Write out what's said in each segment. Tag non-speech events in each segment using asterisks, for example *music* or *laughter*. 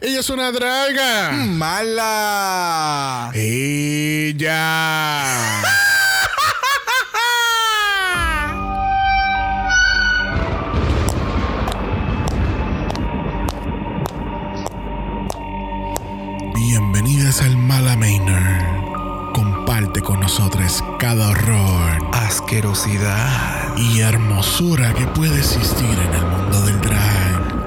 Ella es una draga. Mala. Ella. Bienvenidas al Mala Manor. Comparte con nosotros cada horror Asquerosidad. y hermosura que puede existir en el mundo del drag.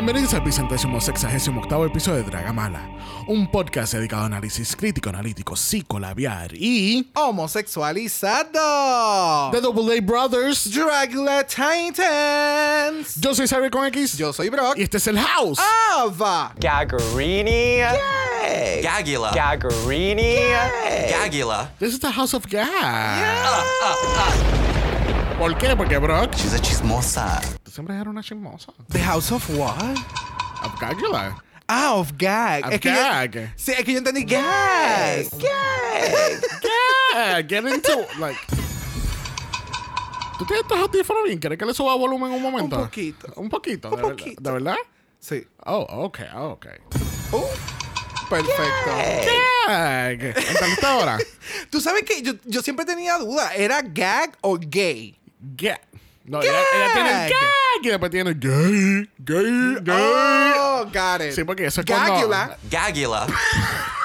Bienvenidos al vicentésimo sexagésimo octavo episodio de Dragamala, un podcast dedicado a análisis crítico, analítico, psicolabiar y Homosexualizado. The Double A Brothers. Dragula Titans. Yo soy Xavier con X Yo soy Brock. y este es el House. Ava. Gagarini. Yay. Gagula. Gagarini. Gagula. This is the House of Gag. ¿Por qué? Porque Brock, She's a chismosa. tú siempre eres una chismosa. The House of what? Of Gagula. Ah, of gag. Of es que gag. Yo, sí, es que yo entendí gag. Gag. Yeah, get into, like... ¿Tú tienes estos audífonos bien? ¿Quieres que le suba volumen un momento? Un poquito. Un poquito, Un de verdad. poquito. ¿De verdad? Sí. Oh, ok, ok. Uh, perfecto. Gag. ¿Entendiste ahora? *laughs* Tú sabes que yo, yo siempre tenía duda. ¿Era gag o gay? Gag. No, ella, ella tiene el Gag. y después tiene gay, gay, gay. Oh, got it. Sí, porque eso es cuando... Gagula. Gagula. *laughs*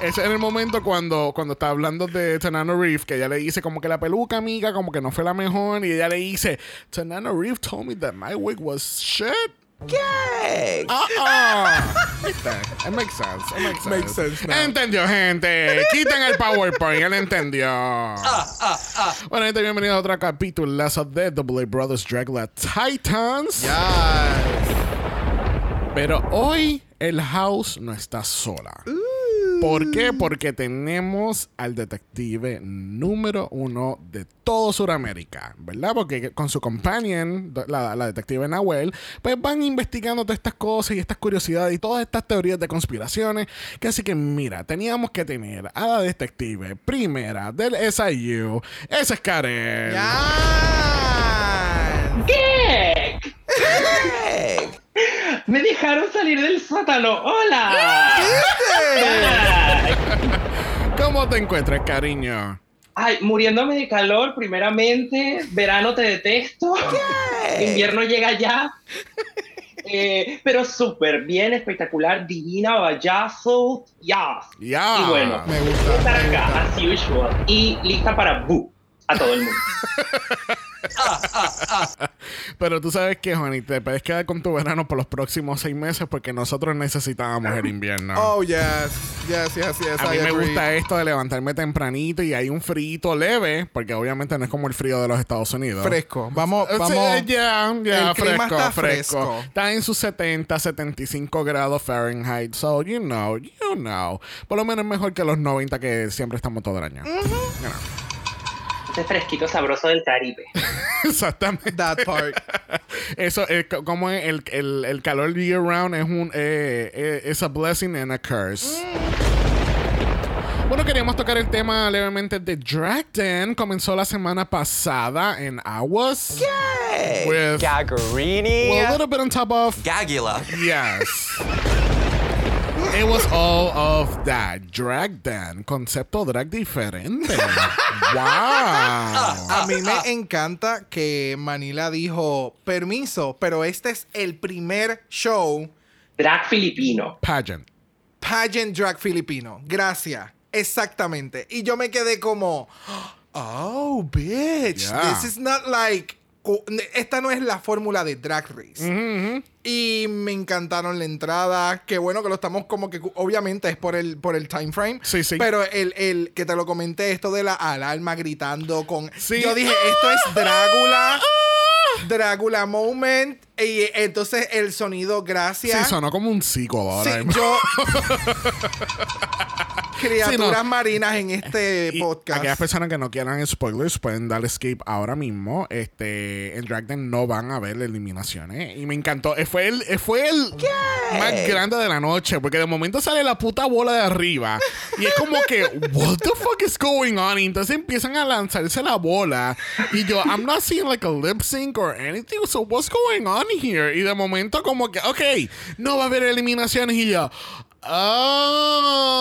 Ese es en el momento cuando, cuando está hablando de Tanano Reef, que ella le dice como que la peluca, amiga, como que no fue la mejor. Y ella le dice, Tanano Reef told me that my wig was shit. Gag. Uh-uh. ¿Viste? It makes sense. It makes sense. Makes sense now. Entendió, gente. Quiten el PowerPoint. Él entendió. Bueno, gente, bienvenidos a otro capítulo de Double A Brothers Dragula Titans. Yes. Pero hoy el house no está sola. ¿Por qué? Porque tenemos al detective número uno de todo Sudamérica, ¿verdad? Porque con su companion, la, la detective Nahuel, pues van investigando todas estas cosas y estas curiosidades y todas estas teorías de conspiraciones. Que así que mira, teníamos que tener a la detective primera del SIU. Esa es Karen. Yes. Me dejaron salir del sótano. ¡Hola! ¿Cómo te encuentras, cariño? Ay, muriéndome de calor, primeramente. Verano te detesto. Invierno llega ya. Eh, pero súper bien, espectacular, divina, vallazo. Ya. Ya. Y bueno, Me gusta, estar acá, as usual. Y lista para boo a todo el mundo. Pero tú sabes que, Juanita, te puedes quedar con tu verano por los próximos seis meses porque nosotros necesitábamos el invierno. Oh, yes. Yes, yes, yes. a mí me gusta esto de levantarme tempranito y hay un frío leve, porque obviamente no es como el frío de los Estados Unidos. Fresco. Vamos, Eh, sí, vamos. Ya, ya, el clima fresco, está fresco. fresco. Está en sus 70, 75 grados Fahrenheit. So, you know, you know. Por lo menos mejor que los 90 que siempre estamos todo el año. You know. Ese fresquito sabroso del Caribe. *laughs* Exactamente. That part. *laughs* Eso es co- como es el, el, el calor year round es un eh, eh, es a blessing and a curse. Bueno, queríamos tocar el tema levemente de Drag Den. Comenzó la semana pasada en Aguas. With Gagarini. well, a little bit on top of Gagula. Yes. It was all of that. Drag Dan. Concepto drag diferente. *laughs* wow. A mí me encanta que Manila dijo, permiso, pero este es el primer show Drag filipino. Pageant. pageant drag filipino. Gracias. Exactamente. Y yo me quedé como, oh, bitch. Yeah. This is not like... Esta no es la fórmula de Drag Race. Y me encantaron la entrada. Qué bueno que lo estamos como que... Obviamente es por el, por el time frame. Sí, sí. Pero el, el que te lo comenté, esto de la alarma gritando con... Sí. Yo dije, esto es Drácula. Drácula moment. Y entonces el sonido, gracias. Sí, sonó como un psico ahora. Sí, yo. *laughs* criaturas Sí, no. marinas en este Y podcast. Aquellas personas que no quieran spoilers pueden darle skip ahora mismo. Este, en Drag Them no van a ver eliminaciones. Y me encantó. Eh, Fue el, eh, fue el más grande de la noche. Porque de momento sale la puta bola de arriba. Y es como que, what the fuck is going on? Y entonces empiezan a lanzarse la bola. Y yo, I'm not seeing like a lip sync or anything. So what's going on here? Y de momento como que, ok, no va a haber eliminaciones. Y yo, Oh,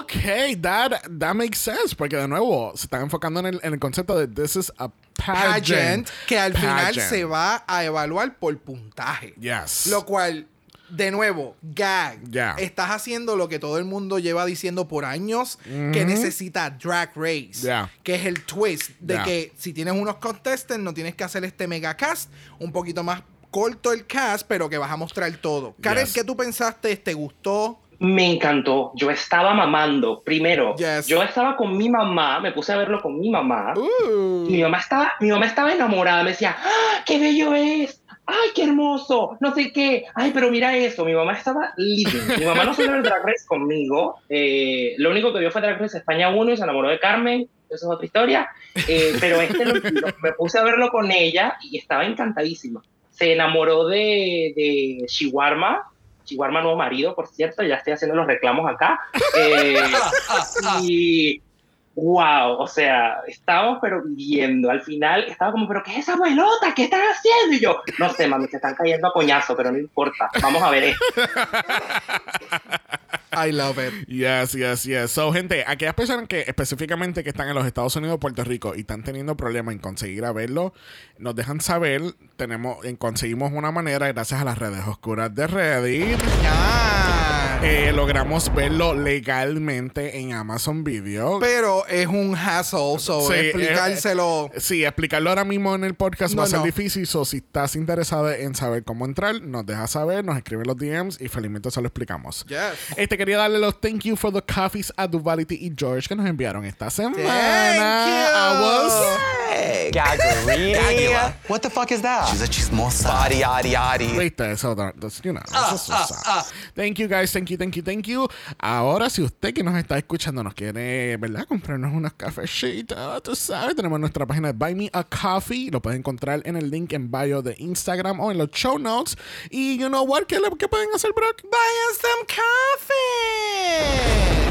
ok, that, that makes sense. Porque de nuevo se están enfocando en el, en el concepto de this is a pageant. pageant que al final se va a evaluar por puntaje. Yes. Lo cual, de nuevo, gag. Ya. Estás haciendo lo que todo el mundo lleva diciendo por años que necesita Drag Race. Que es el twist de que si tienes unos contestants no tienes que hacer este mega cast, un poquito más corto el cast, pero que vas a mostrar todo. Karen, Yes. ¿qué tú pensaste? ¿Te gustó? Me encantó. Yo estaba mamando. Primero, Yes. yo estaba con mi mamá, me puse a verlo con mi mamá. Uh. Y mi mamá estaba, mi mamá estaba enamorada, me decía, ¡Ah, qué bello es! ¡Ay, qué hermoso! No sé qué. ¡Ay, pero mira eso! Mi mamá estaba living. Mi mamá no suele ver Drag Race conmigo. Eh, lo único que vio fue Drag Race España 1 y se enamoró de Carmen. Eso es otra historia. Eh, pero este lo- lo- me puse a verlo con ella y estaba encantadísima. Se enamoró de, de Chihuarma. Chihuarma, nuevo marido, por cierto. Ya estoy haciendo los reclamos acá. *laughs* Eh, y wow, o sea, estábamos pero viviendo. Al final estaba como, pero ¿qué es esa pelota? ¿Qué están haciendo? Y yo, no sé, mami, se están cayendo a coñazo, pero no importa. Vamos a ver esto. *laughs* I love it. Yes, yes, yes. So, gente, aquellas personas que específicamente que están en los Estados Unidos o Puerto Rico y están teniendo problemas en conseguir a verlo, nos dejan saber. Tenemos, en- conseguimos una manera, gracias a las redes oscuras de Reddit. Ya. Eh, logramos verlo legalmente en Amazon Video. Pero es un hassle, so Sí, explicárselo. eh, sí, explicarlo ahora mismo en el podcast No, va a ser no. difícil. So, si estás interesado en saber cómo entrar, nos dejas saber, nos escribe los DMs y felizmente se lo explicamos. Yes. Este quería darle los thank you for the coffees a Duvality y George que nos enviaron esta semana. Thank you. Gagula. What the fuck is that? She's a chismosa. Body, yaddy, yaddy. Viste, eso, that's, you know, eso es usado. Thank you guys, thank you, thank you, thank you. Ahora, si usted que nos está escuchando nos quiere, ¿verdad? Comprarnos unos cafecitos, tú sabes, tenemos nuestra página de Buy Me a Coffee. Lo pueden encontrar en el link en bio de Instagram o en los show notes. Y, you know what, ¿qué, le- qué pueden hacer, Brock? Buy us some coffee.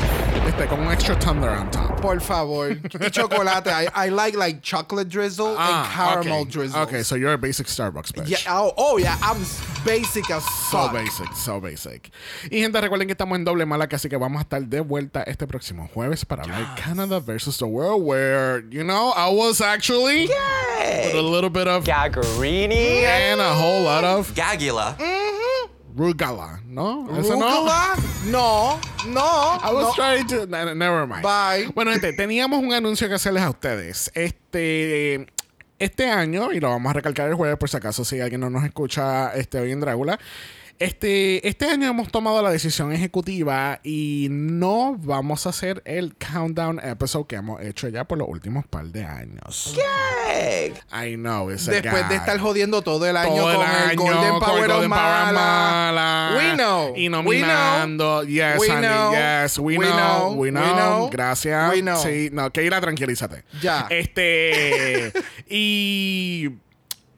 Este, con un extra thunder on top. Por favor. Y chocolate. I, I like like chocolate drizzle and caramel okay. drizzle. Ah, Okay, so you're a basic Starbucks bitch. Yeah, oh, oh, yeah, I'm basic as So basic, so basic. Y gente, recuerden que estamos en doble mala, así que vamos a estar de vuelta este próximo jueves para hablar Canada versus the world, where, you know, I was actually Yay. with a little bit of Gagarini. and a whole lot of Gagula. Rugala, ¿no? Eso no. Rúcula? No, no. I was no. trying to. ne- Never mind. Bye. Bueno, gente, teníamos un anuncio que hacerles a ustedes. Este. Este año, y lo vamos a recalcar el jueves por si acaso si alguien no nos escucha este, hoy en Drácula. Este, este año hemos tomado la decisión ejecutiva y no vamos a hacer el countdown episode que hemos hecho ya por los últimos par de años. I know, it's a Después de estar jodiendo todo el año Todo con el año Golden Power Golden Mala. Mala. We know. Y We nominando. Yes, We know. Yes, we, We know. know. We We know. know. Gracias. We know. Sí, no, Keira, tranquilízate. Ya. Este. *laughs* y.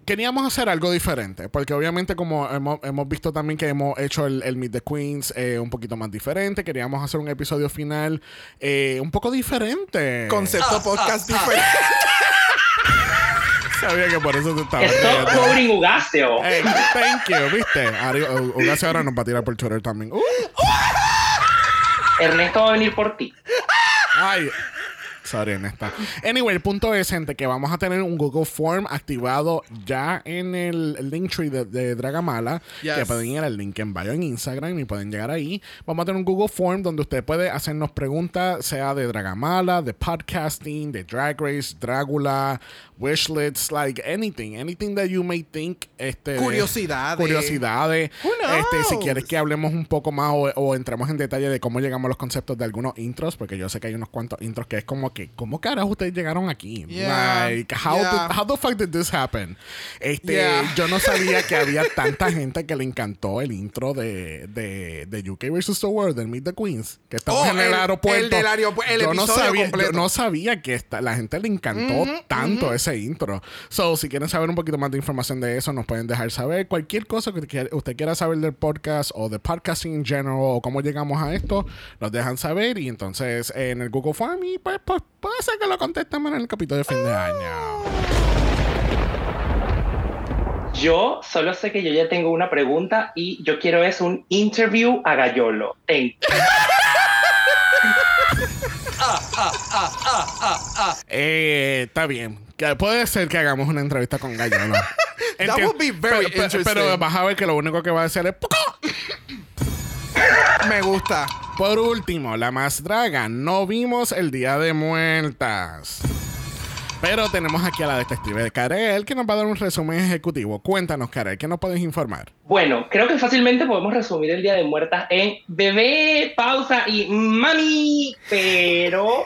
Queríamos hacer algo diferente, porque obviamente como hemos, hemos visto también que hemos hecho el, el Meet the Queens eh, un poquito más diferente, queríamos hacer un episodio final eh, un poco diferente. Concepto podcast *laughs* diferente. *laughs* Sabía que por eso te estaba Stop quoting Ugasio. Hey, thank you, ¿viste? Ari- U- Ugace ahora nos va a tirar por Twitter también. Uh, Ernesto va a venir por ti. ay. Sorry, Ernesta. Anyway, el punto es, gente, que vamos a tener un Google Form activado ya en el, Linktree de, de Dragamala. Yes. Que pueden ir al link en bio en Instagram y pueden llegar ahí. Vamos a tener un Google Form donde usted puede hacernos preguntas, sea de Dragamala, de podcasting, de Drag Race, Dragula, wishlists, like anything. Anything that you may think. Este, Curiosidades. Curiosidades. Este, si quieres que hablemos un poco más o, o entremos en detalle de cómo llegamos a los conceptos de algunos intros, porque yo sé que hay unos cuantos intros que es como que, ¿cómo carajo ustedes llegaron aquí? Yeah, Like, how, yeah. did- how the fuck did this happen? Este, Yeah. yo no sabía que había *laughs* tanta gente que le encantó el intro de, de, de UK vs. The World, del Meet the Queens, que estamos Oh, en el, el- aeropuerto. el del aeropu- el yo no episodio sabía, completo. Yo no sabía que esta- la gente le encantó tanto ese intro. So, si quieren saber un poquito más de información de eso, nos pueden dejar saber. Cualquier cosa que usted quiera saber del podcast o de podcasting en general o cómo llegamos a esto, nos dejan saber y entonces en el Google Form y pues, pues puede ser que lo contestemos en el capítulo de fin de año. Yo solo sé que yo ya tengo una pregunta y yo quiero es un interview a Gallolo. Thank you. Eh, está bien. Puede ser que hagamos una entrevista con Gallo, ¿no? Enti- would be very pero, pero- interesting. pero vas a ver que lo único que va a hacer es... ¡Poco! *laughs* Me gusta. Por último, la más draga. No vimos el Día de Muertas. Pero tenemos aquí a la detective Karel que nos va a dar un resumen ejecutivo. Cuéntanos, Karel, ¿qué nos puedes informar? Bueno, creo que fácilmente podemos resumir el Día de Muertas en bebé, pausa y mami, pero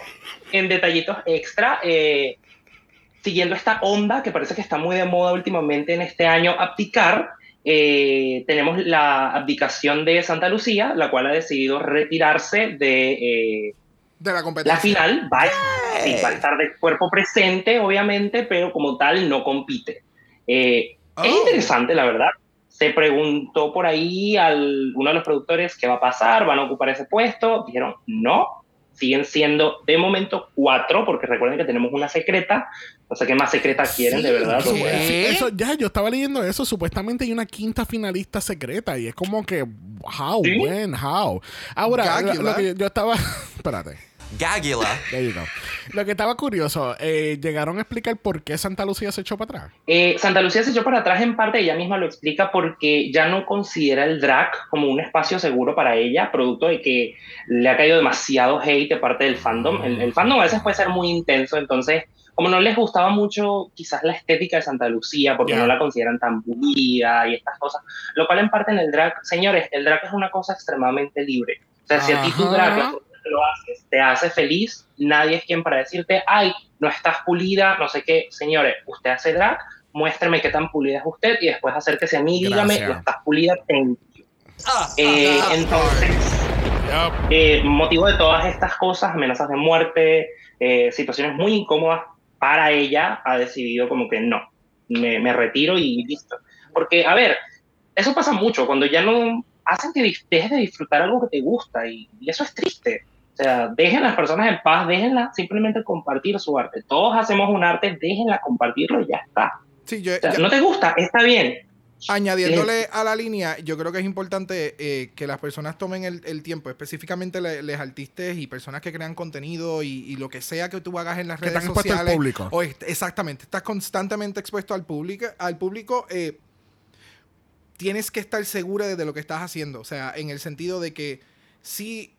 en detallitos extra, eh, siguiendo esta onda que parece que está muy de moda últimamente en este año, abdicar, eh, tenemos la abdicación de Santa Lucía, la cual ha decidido retirarse de eh, De la la competencia. final. Va, a- sí, va a estar de cuerpo presente, obviamente, pero como tal no compite. Eh, Oh. Es interesante, la verdad. Se preguntó por ahí a uno de los productores qué va a pasar, van a ocupar ese puesto. Dijeron, no, siguen siendo de momento cuatro, porque recuerden que tenemos una secreta. No sé qué más secreta quieren, de verdad. Sí, eso, ya, yo estaba leyendo eso. Supuestamente hay una quinta finalista secreta y es como que, how, ¿Sí? when, how. Ahora, lo, que yo estaba. *laughs* Espérate. Gagula. *laughs* There you go. Lo que estaba curioso, eh, llegaron a explicar por qué Santa Lucía se echó para atrás. Eh, Santa Lucía se echó para atrás en parte, ella misma lo explica, porque ya no considera el drag como un espacio seguro para ella, producto de que le ha caído demasiado hate de parte del fandom. El, el fandom a veces puede ser muy intenso, entonces, como no les gustaba mucho quizás la estética de Santa Lucía, porque no la consideran tan pulida y estas cosas, lo cual en parte en el drag, señores, el drag es una cosa extremadamente libre. O sea, si a ti tu drag lo haces, te hace feliz, nadie es quien para decirte, ay, no estás pulida, no sé qué. Señores, usted hace drag, muéstrame qué tan pulida es usted y después acérquese a mí, dígame, no estás pulida, thank you. Ah, Eh, ah, entonces, eh, motivo de todas estas cosas, amenazas de muerte, eh, situaciones muy incómodas para ella, ha decidido como que no, me, me retiro y listo. Porque, a ver, eso pasa mucho, cuando ya no hacen que dejes de disfrutar algo que te gusta y, y eso es triste. O sea, dejen a las personas en paz, déjenlas simplemente compartir su arte. Todos hacemos un arte, déjenla compartirlo y ya está. Sí, yo, O sea, ya- no te gusta, está bien. añadiéndole a la línea, yo creo que es importante eh, que las personas tomen el, el tiempo, específicamente le- les artistas y personas que crean contenido y, y lo que sea que tú hagas en las Que redes están expuestos al sociales. público. o est- exactamente, estás constantemente expuesto al público. Al público eh, tienes que estar segura de, de lo que estás haciendo. O sea, en el sentido de que sí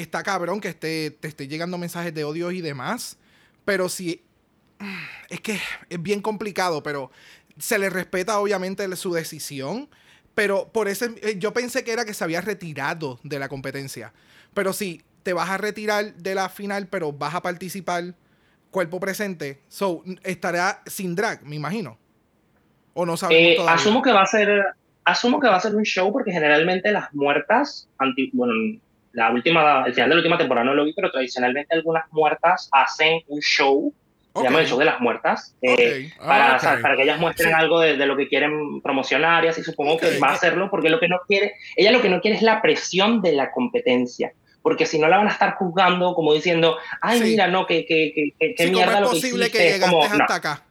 está cabrón que esté, te esté llegando mensajes de odio y demás, pero si *sighs* es que es bien complicado, pero se le respeta obviamente su decisión, pero por ese eh, yo pensé que era que se había retirado de la competencia. Pero si te vas a retirar de la final, pero vas a participar cuerpo presente, so estará sin drag, me imagino. O no sabemos Eh, todavía. asumo que va a ser asumo que va a ser un show porque generalmente las muertas anti- bueno la última el final de la última temporada no lo vi pero tradicionalmente algunas muertas hacen un show se Ok. llama el show de las muertas eh, Ok. para, Ah, o sea, para que ellas muestren Sí. algo de, de lo que quieren promocionar y así supongo que va a hacerlo porque lo que no quiere ella lo que no quiere es la presión de la competencia porque si no la van a estar juzgando como diciendo ay Sí. mira no que que que, que, Sí, ¿cómo mierda es lo que posible que, hiciste llegaste como, no. hasta acá?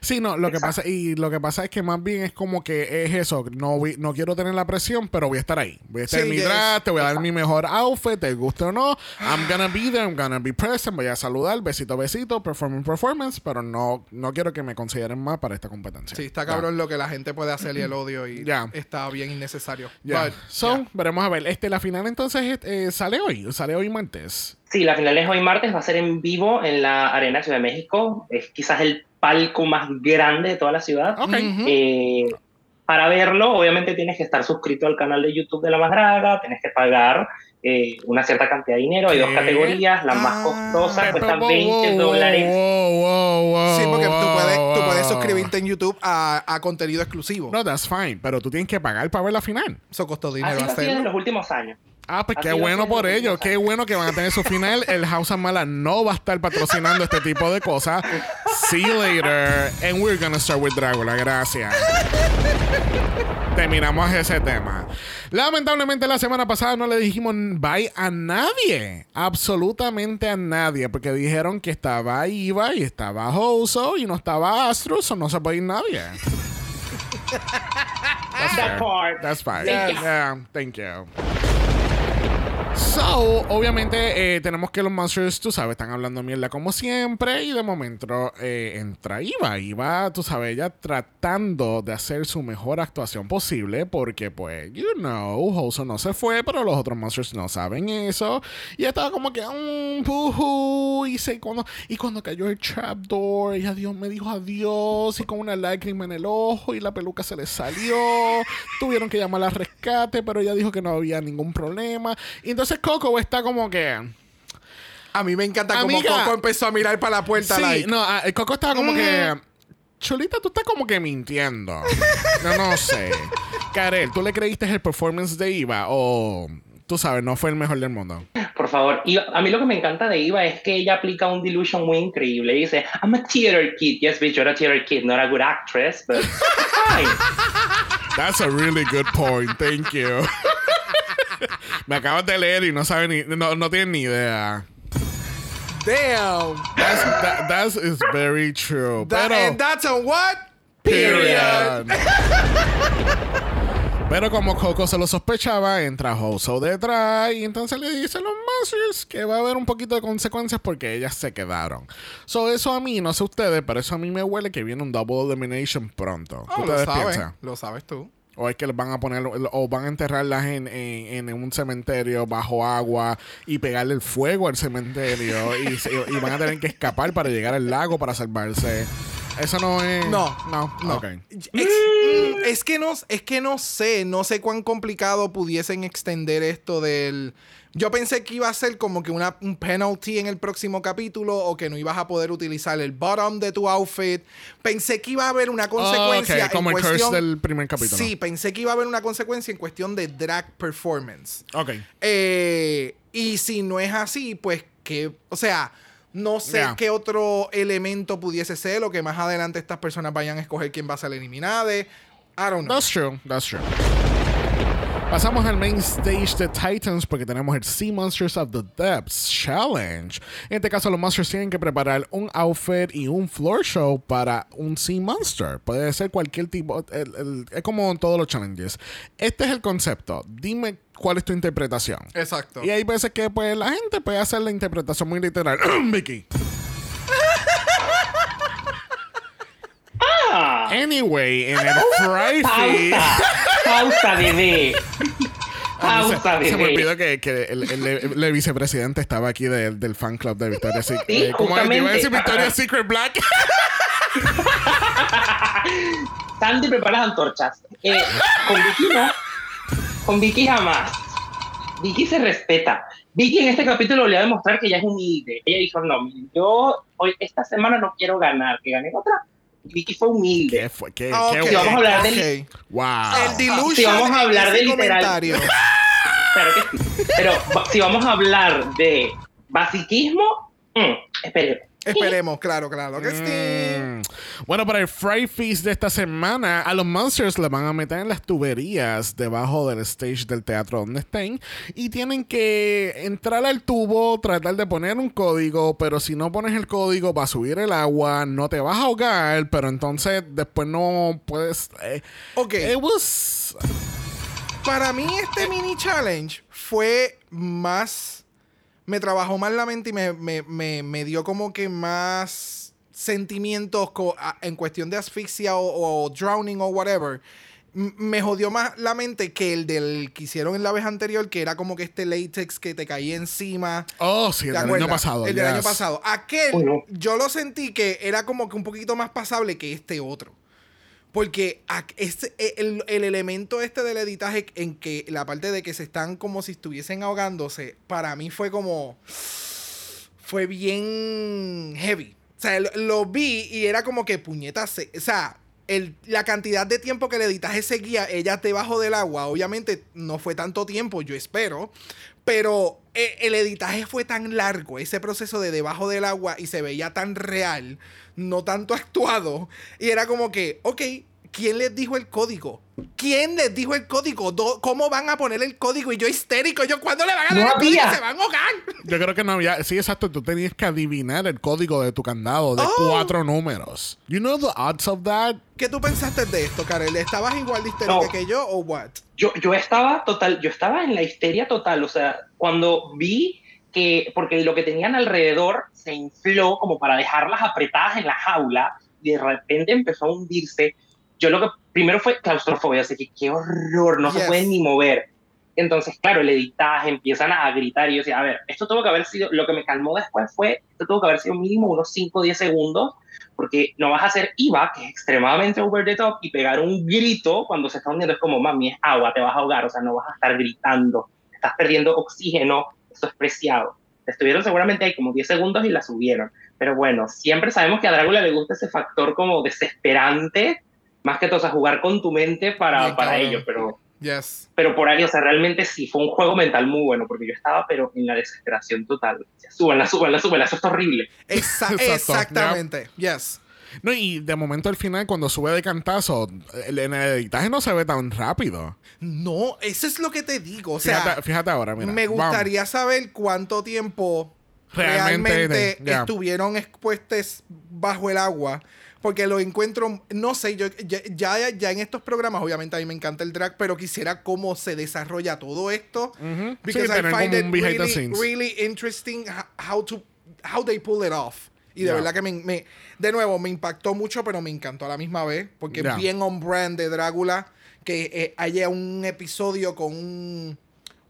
Sí, no, lo que Exacto. pasa, y lo que pasa es que más bien es como que es eso, no, voy- no quiero tener la presión, pero voy a estar ahí. Voy a estar Sí, en mi yes. drag, te voy a dar mi mejor outfit, te guste o no. I'm gonna be there, I'm gonna be present, voy a saludar, besito, besito, performance, performance, pero no, no quiero que me consideren más para esta competencia. Sí, está cabrón lo que la gente puede hacer y el odio y Ya. está bien innecesario. Ya. But, So, yeah. veremos a ver. Este, la final entonces eh, sale hoy, sale hoy martes. Sí, la final es hoy martes, va a ser en vivo en la Arena Ciudad de México. Es quizás el palco más grande de toda la ciudad. Eh, para verlo, obviamente tienes que estar suscrito al canal de YouTube de La Más Draga, tienes que pagar eh, una cierta cantidad de dinero. Hay dos categorías, la más costosa cuesta Wow, 20 wow, dólares. wow, wow, wow, Sí, porque tú wow, puedes, tú puedes suscribirte en YouTube a, a contenido exclusivo. No, that's fine. Pero tú tienes que pagar para ver la final. Eso costó dinero Así ha sido en los últimos años. Ah, pues Así qué bueno por los ello. últimos Qué bueno que van a tener su final. El House of Mala no va a estar patrocinando este tipo de cosas. See you later. And we're gonna start with Dracula. Gracias. Terminamos ese tema. Lamentablemente la semana pasada no le dijimos bye a nadie. Absolutamente a nadie. Porque dijeron que estaba Iva y estaba Hoso y no estaba Astrus o no se puede ir nadie. That's That part. That's fine. Yes. Yeah, thank you. So, obviamente, eh, tenemos que los Monsters, tú sabes, están hablando mierda como siempre. Y de momento eh, entra Iva. Iva, tú sabes, ella tratando de hacer su mejor actuación posible. Porque, pues, you know, Hoso no se fue, pero los otros Monsters no saben eso. Y estaba como que, mmm, puju. Y, se, cuando, y cuando cayó el trapdoor, ella Dios me dijo adiós. Y con una lágrima en el ojo. Y la peluca se le salió. Tuvieron que llamar al rescate, pero ella dijo que no había ningún problema. Y entonces Coco está como que. A mí me encanta cómo Amiga. Coco empezó a mirar para la puerta. Sí, like, no, ah, el Coco estaba como que. Chulita, tú estás como que mintiendo. No, no sé. *laughs* Karel, ¿tú le creíste el performance de Iva o tú sabes, no fue el mejor del mundo? Por favor, Iva- a mí lo que me encanta de Iva es que ella aplica un delusion muy increíble. Dice, I'm a theater kid. Yes, bitch, you're a theater kid, not a good actress, but *laughs* fine. That's a really good point. Thank you. *laughs* Me acabas de leer y no sabe ni, no, no tienes ni idea. Damn. That's, that, that is very true. That- Pero, and that's on what? Period. Pero como Coco se lo sospechaba, entra Hoso detrás y entonces le dice a los Masters que va a haber un poquito de consecuencias porque ellas se quedaron. So, eso a mí, no sé ustedes, pero eso a mí me huele que viene un double elimination pronto. ¿Qué Oh, lo sabes. piensan? Lo sabes tú. O es que les van a poner, o van a enterrarlas en, en, en un cementerio bajo agua y pegarle el fuego al cementerio y, *laughs* se- y van a tener que escapar para llegar al lago para salvarse. Eso no es. No, no, no. Es que no, es que no sé, no sé cuán complicado pudiesen extender esto del. Yo pensé que iba a ser como que una, un penalty en el próximo capítulo o que no ibas a poder utilizar el bottom de tu outfit. Pensé que iba a haber una consecuencia. como en el cuestión, curse del primer capítulo. Sí, pensé que iba a haber una consecuencia en cuestión de drag performance. Ok. Eh, y si no es así, pues que, o sea, no sé Yeah. qué otro elemento pudiese ser o que más adelante estas personas vayan a escoger quién va a ser eliminada. I don't know. That's true, that's true. Pasamos al main stage de Titans porque tenemos el Sea Monsters of the Depths Challenge. En este caso, los Monsters tienen que preparar un outfit y un floor show para un Sea Monster. Puede ser cualquier tipo, el- el- es como en todos los challenges. Este es el concepto. Dime cuál es tu interpretación. Exacto. Y hay veces que pues la gente puede hacer la interpretación muy literal. *clears throat* Vicky. Ah, Anyway, en el Fry Feed. pausa, pausa, bebé. Ah, se, Pausa, se me olvidó que, que el, el- el- el vicepresidente estaba aquí del, del fan club de Victoria's Secret. Sí, Eh, ¿Cómo es? Iba a decir. Victoria's *laughs* Secret Black. Sandy prepara las antorchas. Eh, con Vicky no. Con Vicky jamás. Vicky se respeta. Vicky en este capítulo le va a demostrar que ella es humilde. Ella dijo, no, yo hoy, esta semana no quiero ganar, que gane otra. Vicky fue humilde. ¿Qué fue? ¿Qué? Ah, Si vamos a hablar del- ok. Wow. El dilution. Si vamos a hablar de literal. comentario. *laughs* Claro que sí. Pero si vamos a hablar de basiquismo, mm, espere. *laughs* Esperemos, claro, claro que sí. Mm. Bueno, para el Fry Feast de esta semana, a los Monsters le van a meter en las tuberías debajo del stage del teatro donde estén y tienen que entrar al tubo, tratar de poner un código, pero si no pones el código va a subir el agua, no te vas a ahogar, pero entonces después no puedes... eh, Ok. It was... Para mí este mini challenge fue más... Me trabajó más la mente y me, me- me- me dio como que más sentimientos co- a- en cuestión de asfixia o, o drowning o whatever. M- Me jodió más la mente que el del que hicieron en la vez anterior, que era como que este latex que te caía encima. Oh, sí, el ¿Te del año pasado. El del año pasado. Aquel, no. yo lo sentí que era como que un poquito más pasable que este otro. Porque ac- este- el, el elemento este del editaje en que la parte de que se están como si estuviesen ahogándose, para mí fue como... Fue bien heavy. O sea, lo, lo vi y era como que puñetas... O sea, la cantidad de tiempo que el editaje seguía ella debajo del agua, obviamente no fue tanto tiempo, yo espero. Pero eh, el editaje fue tan largo, ese proceso de debajo del agua y se veía tan real, no tanto *laughs* actuado. Y era como que, ok, ¿quién les dijo el código? ¿Quién les dijo el código? ¿Cómo van a poner el código? Y yo histérico, yo, ¿cuándo le van a No dar el código? Se van a ahogar. Yo creo que no había. Sí, exacto. Tú tenías que adivinar el código de tu candado de Oh. cuatro números. You know the odds of that? ¿Qué tú pensaste de esto, Karel? ¿Estabas igual de histérica No. que yo o what? yo, yo estaba total, yo estaba en la histeria total, o sea, cuando vi que, porque lo que tenían alrededor se infló como para dejarlas apretadas en la jaula y de repente empezó a hundirse, yo lo que primero fue claustrofobia, así que qué horror, no Yes. se pueden ni mover. Entonces, claro, el editaje, empiezan a gritar y yo decía, a ver, esto tuvo que haber sido, lo que me calmó después fue, esto tuvo que haber sido mínimo unos 5 o 10 segundos, porque no vas a hacer IVA, que es extremadamente over the top, y pegar un grito cuando se está hundiendo. Es como, mami, es agua, te vas a ahogar, o sea, no vas a estar gritando, estás perdiendo oxígeno, eso es preciado. Estuvieron seguramente ahí como 10 segundos y la subieron. Pero bueno, siempre sabemos que a Drácula le gusta ese factor como desesperante, más que todo, o sea, jugar con tu mente para, para ello, pero Yes. pero por ahí, o sea, realmente sí, fue un juego mental muy bueno, porque yo estaba, pero en la desesperación total. Súbanla, súbanla, súbanla, eso está horrible. Exa- *laughs* exactamente. Yes. No, y de momento al final, cuando sube de cantazo, el- en el editaje no se ve tan rápido. No, eso es lo que te digo. O sea, fíjate, fíjate ahora, mira. me Vamos. gustaría saber cuánto tiempo Realmente, estuvieron expuestos bajo el agua. Porque lo encuentro, no sé, yo ya, ya, ya en estos programas, obviamente a mí me encanta el drag, pero quisiera cómo se desarrolla todo esto. Ujú. Sí, Because I tener find it really, really interesting ho- how to how they pull it off. Y de verdad que me, me- de nuevo, me impactó mucho, pero me encantó a la misma vez. Porque es bien on brand de Drácula que eh, haya un episodio con un-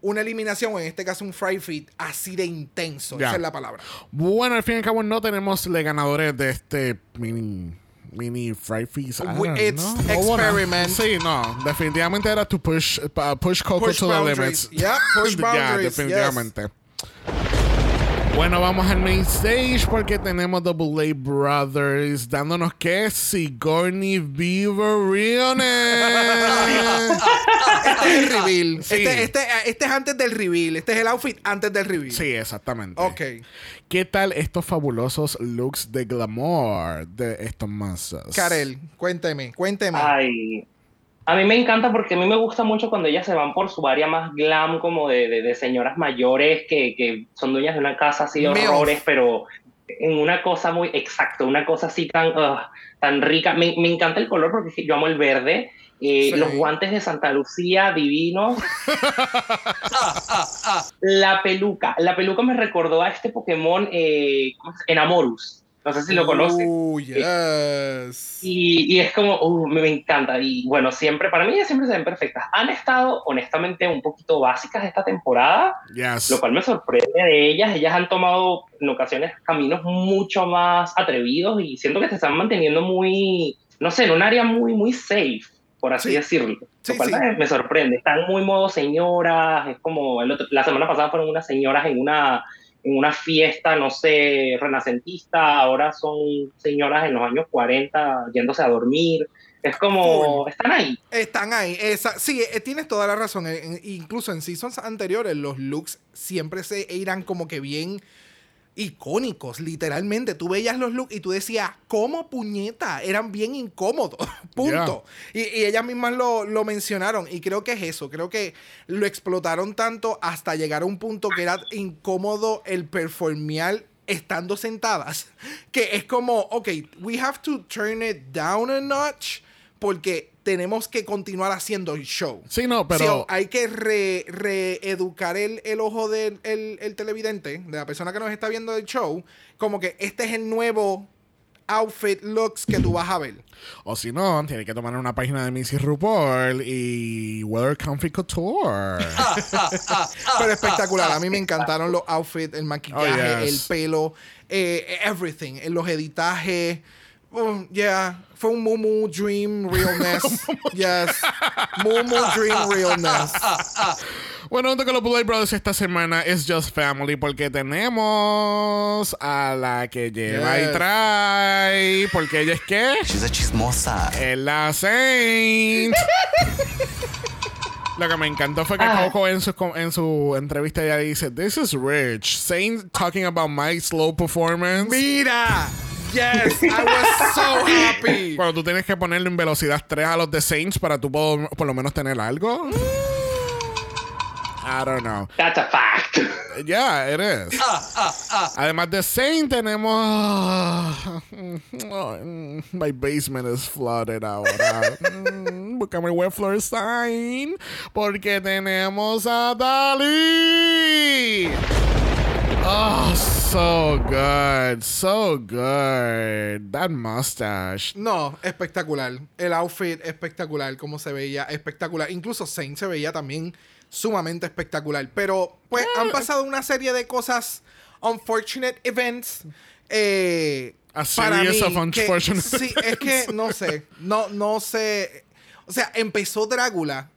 una eliminación, o en este caso un fry fit, así de intenso. Esa es la palabra. Bueno, al fin y al cabo no tenemos los ganadores de este mini mini fry We- don't it's know. Experiment. sí, no, definitivamente era to push uh, push Coco Push to the limits. Yeah, push *laughs* boundaries, definitivamente. Bueno, vamos al main stage porque tenemos The Boulay Brothers dándonos que Sigourney Beaver Reunion. Este es el reveal. Sí. Este, este, este es antes del reveal. Este es el outfit antes del reveal. Sí, exactamente. Ok. ¿Qué tal estos fabulosos looks de glamour de estos mazos? Karel, cuénteme, cuénteme. Ay, a mí me encanta porque a mí me gusta mucho cuando ellas se van por su área más glam, como de, de- de señoras mayores que, que son dueñas de una casa así de horrores, pero en una cosa muy exacto, una cosa así tan, ugh, tan rica. Me, me encanta el color porque yo amo el verde. Eh, Sí. Los guantes de Santa Lucía, divinos. *laughs* la peluca. La peluca me recordó a este Pokémon eh, ¿cómo se- Enamorus. No sé si lo conoces. Oh, yes. Y, y es como, uh, me, encanta. Y bueno, siempre, para mí ellas siempre se ven perfectas. Han estado, honestamente, un poquito básicas esta temporada, Yes. lo cual me sorprende de ellas. Ellas han tomado en ocasiones caminos mucho más atrevidos y siento que se están manteniendo muy, no sé, en un área muy, muy safe, por así Sí. decirlo. Sí, lo cual sí. me, sorprende. Están muy modo señoras, es como, el otro- la semana pasada fueron unas señoras en una una fiesta, no sé, renacentista, ahora son señoras en los años 40 yéndose a dormir. Es como, están ahí. Están ahí. Esa, sí, eh, tienes toda la razón. Eh, en- incluso en seasons anteriores, los looks siempre se eran como que bien icónicos, literalmente. Tú veías los looks y tú decías, ¿cómo puñeta? Eran bien incómodos. *laughs* Punto. Y, y ellas mismas lo, lo mencionaron. Y creo que es eso. Creo que lo explotaron tanto hasta llegar a un punto que era incómodo el performear estando sentadas. *laughs* Que es como, ok, we have to turn it down a notch porque tenemos que continuar haciendo el show. Sí, no, Sí, pero. hay que re- reeducar el, el ojo del el- el televidente, de la persona que nos está viendo el show, como que este es el nuevo outfit looks que tú vas a ver. O si no, tiene que tomar una página de Missy RuPaul y Weather Comfy Couture. *laughs* Pero espectacular. A mí me encantaron los outfits, el maquillaje, Oh, yes. el pelo, eh, everything, eh, los editajes. Oh, yeah. Fue un Mumu Dream Realness. *laughs* yes. Mumu Dream Realness. Bueno, junto con los Blue Brothers esta semana es Just Family porque tenemos a la que lleva Yes. y trae. Porque ella es que She's a chismosa. es la Saint. Lo que me encantó fue que Ah. Coco en su, en su entrevista ella dice, This is rich. Saint talking about my slow performance. Mira. Yes. I was so happy. *laughs* Cuando tú tienes que ponerle en velocidad 3 a los de Saints para tú por, por lo menos tener algo. I don't know. That's a fact. Yeah, it is. Además de Saint, tenemos. My basement is flooded ahora. Mm, Buscame web floor sign. Porque tenemos a Dali. Oh, so good. So good. That mustache. No, espectacular. El outfit espectacular, como se veía, espectacular. Incluso Saint se veía también sumamente espectacular. Pero, pues, han pasado una serie de cosas, unfortunate events. Eh, A para series mí, of que- unfortunate Sí, es que no sé. No, no sé. O sea, empezó Drácula.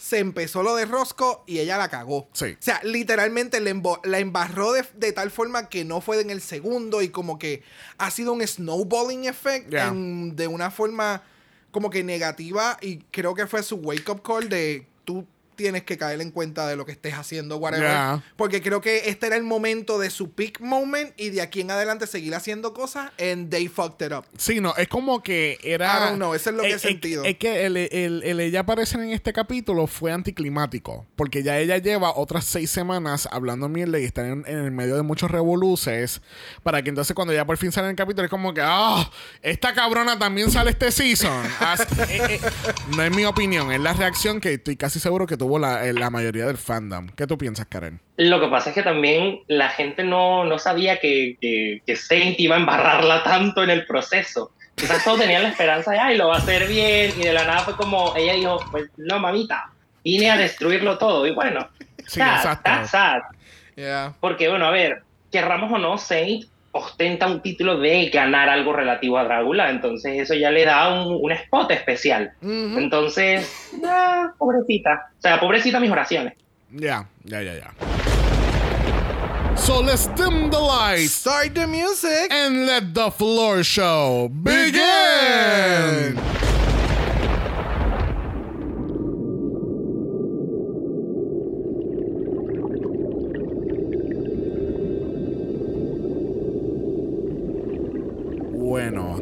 Se empezó lo de Roscoe y ella la cagó. Sí. O sea, literalmente la, embarró de, de tal forma que no fue en el segundo y como que ha sido un snowballing effect Yeah. en- de una forma como que negativa y creo que fue su wake up call de tú tienes que caer en cuenta de lo que estés haciendo, whatever. Yeah. Porque creo que este era el momento de su peak moment y de aquí en adelante seguir haciendo cosas and they fucked it up. Sí, no, es como que era. I don't know, eso es lo que he es- sentido. Es, que el, el- el ella aparecer en este capítulo fue anticlimático. Porque ya ella lleva otras seis semanas hablando mierda y está en, en el medio de muchos revoluces. Para que entonces cuando ya por fin sale en el capítulo es como que, ah, esta cabrona también sale este season. As- *laughs* eh, eh, no es mi opinión, es la reacción que estoy casi seguro que tuvo la, eh, la mayoría del fandom. ¿Qué tú piensas, Karen? Lo que pasa es que también la gente no, no sabía que, que, que Saint iba a embarrarla tanto en el proceso. Quizás todos tenían la esperanza de, ay, lo va a hacer bien, y de la nada fue como, ella dijo, pues no, mamita, vine a destruirlo todo, y bueno, Sí, sad, exacto. that's sad. Yeah. Porque, bueno, a ver, querramos o no, Saint ostenta un título de ganar algo relativo a Drácula, entonces eso ya le da un, un spot especial. Entonces, ah, pobrecita. O sea, pobrecita mis oraciones. Ya, ya, ya, ya. So let's dim the lights. Start the music. and let the floor show begin.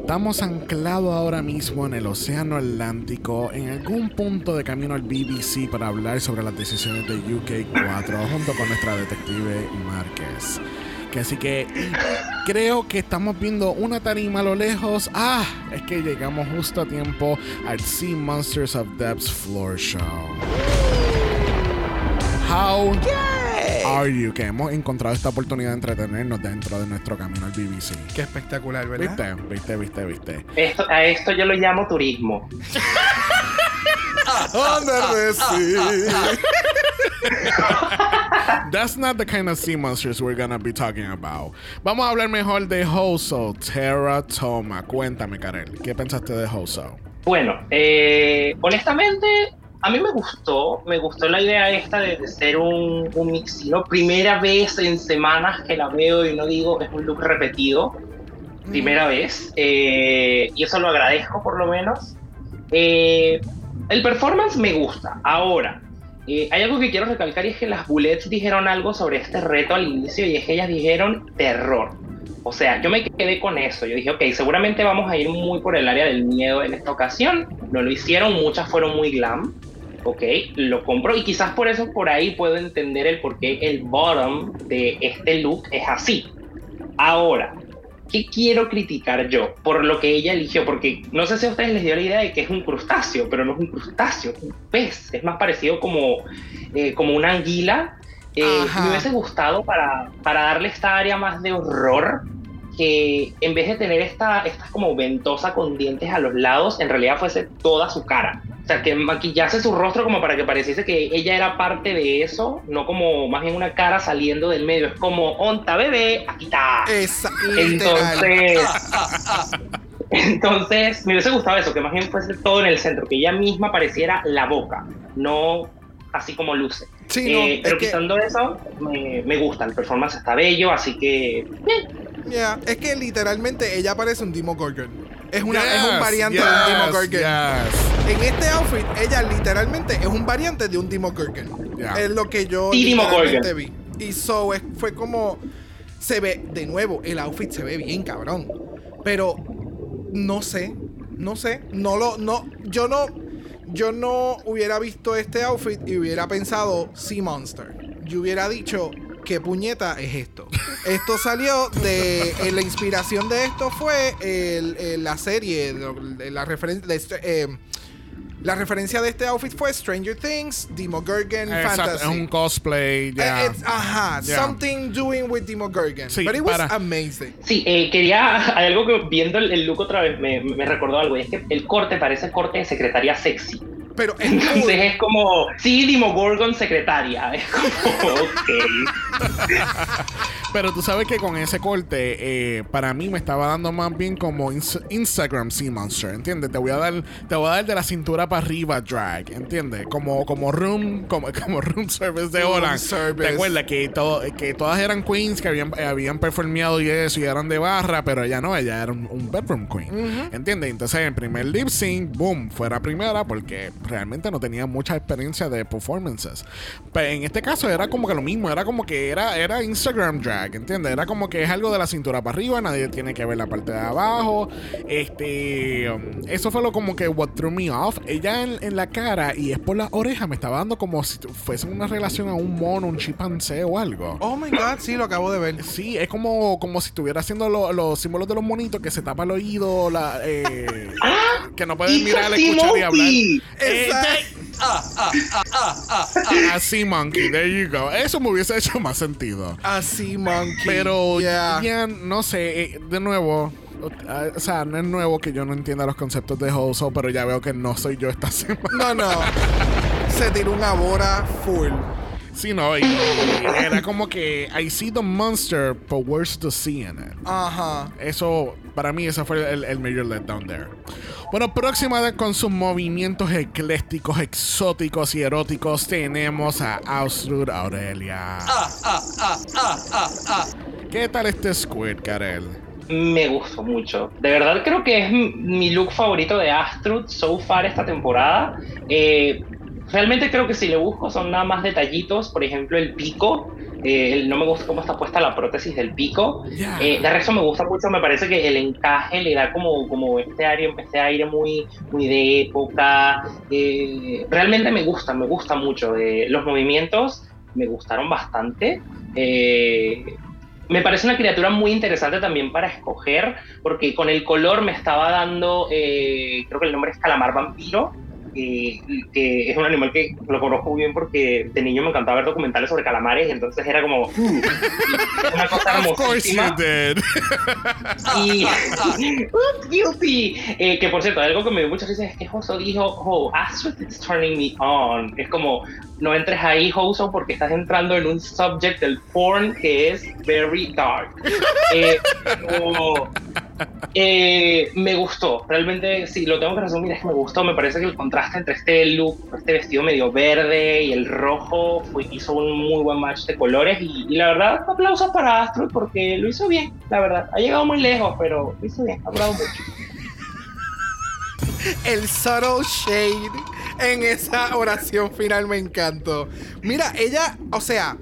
Estamos anclados ahora mismo en el Océano Atlántico, en algún punto de camino al BBC para hablar sobre las decisiones de UK4, junto con nuestra detective Márquez. Que así que creo que estamos viendo una tarima a lo lejos. Ah, es que llegamos justo a tiempo al Sea Monsters of Depths Floor Show. How are you? Que hemos encontrado esta oportunidad de entretenernos dentro de nuestro camino al BBC. Qué espectacular, ¿verdad? ¿Viste? ¿Viste? ¿Viste? ¿Viste? Esto, a esto yo lo llamo turismo. Under the sea. That's not the kind of sea monsters we're gonna be talking about. Vamos a hablar mejor de Hoso, Terra Toma. Cuéntame, Karel, ¿qué pensaste de Hoso? Bueno, eh, honestamente, a mí me gustó, me gustó la idea esta de, de ser un, un mixino. Primera vez en semanas que la veo y no digo, es un look repetido. Primera vez. eh, y eso lo agradezco por lo menos. Eh, el performance me gusta. Ahora, eh, hay algo que quiero recalcar y es que las Bullets dijeron algo sobre este reto al inicio y es que ellas dijeron terror. O sea, yo me quedé con eso. Yo dije, ok, seguramente vamos a ir muy por el área del miedo en esta ocasión. No lo hicieron, muchas fueron muy glam. Ok, lo compro y quizás por eso por ahí puedo entender el por qué el bottom de este look es así. Ahora, ¿qué quiero criticar yo? Por lo que ella eligió, porque no sé si a ustedes les dio la idea de que es un crustáceo, pero no es un crustáceo, es un pez. Es más parecido como, eh, como una anguila. Eh, me hubiese gustado para, para darle esta área más de horror, que en vez de tener esta, esta como ventosa con dientes a los lados, en realidad fuese toda su cara. O sea, que maquillase su rostro como para que pareciese que ella era parte de eso, no como más bien una cara saliendo del medio. Es como, onta bebé, aquí está. Entonces, *laughs* Entonces, me hubiese gustado eso, que más bien fuese todo en el centro, que ella misma pareciera la boca, no así como luce. Sí, no, Eh, es pero que- quitando eso, me, me gusta, el performance está bello, así que Es que literalmente ella parece un Demogorgon. Es, una, es un Yes, variante de un Demogorgon. yes. En este outfit, ella literalmente es un variante de un Demogorgon. Ya. Es lo que yo literalmente vi. Y so es- fue como. Se ve, de nuevo, el outfit se ve bien, cabrón. Pero no sé. No sé. No lo. No. Yo no. Yo no hubiera visto este outfit y hubiera pensado Sea Monster. Yo hubiera dicho. ¿Qué puñeta es esto? Esto salió de. eh, la inspiración de esto fue el- el- la serie. La referencia. la referencia de este outfit fue Stranger Things, Demogorgon, Exacto, Fantasy. es un cosplay, ya. Eh, it's- ajá, Yeah. something doing with Demogorgon. Sí, But it was para- amazing. sí, eh, quería, *laughs* hay algo que viendo el, el look otra vez me, me recordó algo, y es que el corte parece corte de secretaria sexy. Pero *laughs* es Entonces cool. es como, sí, Demogorgon secretaria, *laughs* es como, ok. *laughs* Pero tú sabes que con ese corte, eh, para mí me estaba dando más bien como ins- Instagram Sea Monster, ¿entiendes? Te voy a dar, te voy a dar de la cintura para arriba drag, ¿entiendes? Como, como room, como, como room service de Holland. service. ¿Te acuerdas que todo, que todas eran queens que habían, habían performeado y eso y eran de barra, pero ella no, ella era un, un bedroom queen, ¿entiendes? Entonces en primer lip sync, boom, fuera primera porque realmente no tenía mucha experiencia de performances. Pero en este caso era como que lo mismo, era como que era, era Instagram drag, ¿entiendes? Era como que es algo de la cintura para arriba, nadie tiene que ver la parte de abajo. Este, um, eso fue lo como que what threw me off. Ella en, en la cara y es por la oreja me estaba dando como si fuese una relación a un mono, un chimpancé o algo. Oh my god, sí, lo acabo de ver. Sí, es como, como si estuviera haciendo lo- los símbolos de los monitos que se tapa el oído, la, eh, *laughs* que no pueden ¡Hizo mirar, escuchar y hablar. *laughs* Así, monkey, there you go. Eso me hubiese hecho más sentido. Así, monkey. Pero Yeah. ya, no sé, eh, de nuevo. O sea, no es nuevo que yo no entienda los conceptos de Hoso, pero ya veo que no soy yo esta *laughs* semana. No, no. Se tiró una bora full. Sí, no, y, y era como que I see the monster, but where's the sea in it? Ajá. Eso, para mí, ese fue el, el major letdown there. Bueno, próxima con sus movimientos eclécticos, exóticos y eróticos, tenemos a Austrud Aurelia. ¿Qué tal este squid, Karel? Me gustó mucho. De verdad creo que es mi- mi look favorito de Astrud so far esta temporada. Eh, realmente creo que si le busco son nada más detallitos. Por ejemplo, el pico. Eh, no me gusta cómo está puesta la prótesis del pico. Eh, de resto me gusta mucho. Me parece que el encaje le da como, como este, aire, este aire muy, muy de época. Eh, realmente me gusta, me gusta mucho. Eh, los movimientos me gustaron bastante. Me parece una criatura muy interesante también para escoger, porque con el color me estaba dando, creo que el nombre es calamar vampiro, que es un animal que lo conozco muy bien porque de niño me encantaba ver documentales sobre calamares, entonces era como uh, *laughs* una cosa hermosísima. Y, *laughs* guilty. Eh, que por cierto, algo que me dio muchas veces es que Hoso dijo, oh, Astrid is turning me on. Es como, no entres ahí, Hoso, porque estás entrando en un subject del porn que es very dark. Eh, eh, me gustó, realmente, si lo tengo que resumir, es que me gustó. Me parece que el contraste entre este look, este vestido medio verde y el rojo, fue, hizo un muy buen match de colores. Y, la verdad, aplausos para Astrid porque lo hizo bien, la verdad. Ha llegado muy lejos, pero lo hizo bien, ha durado mucho. El subtle shade en esa oración final me encantó. Mira, ella, o sea,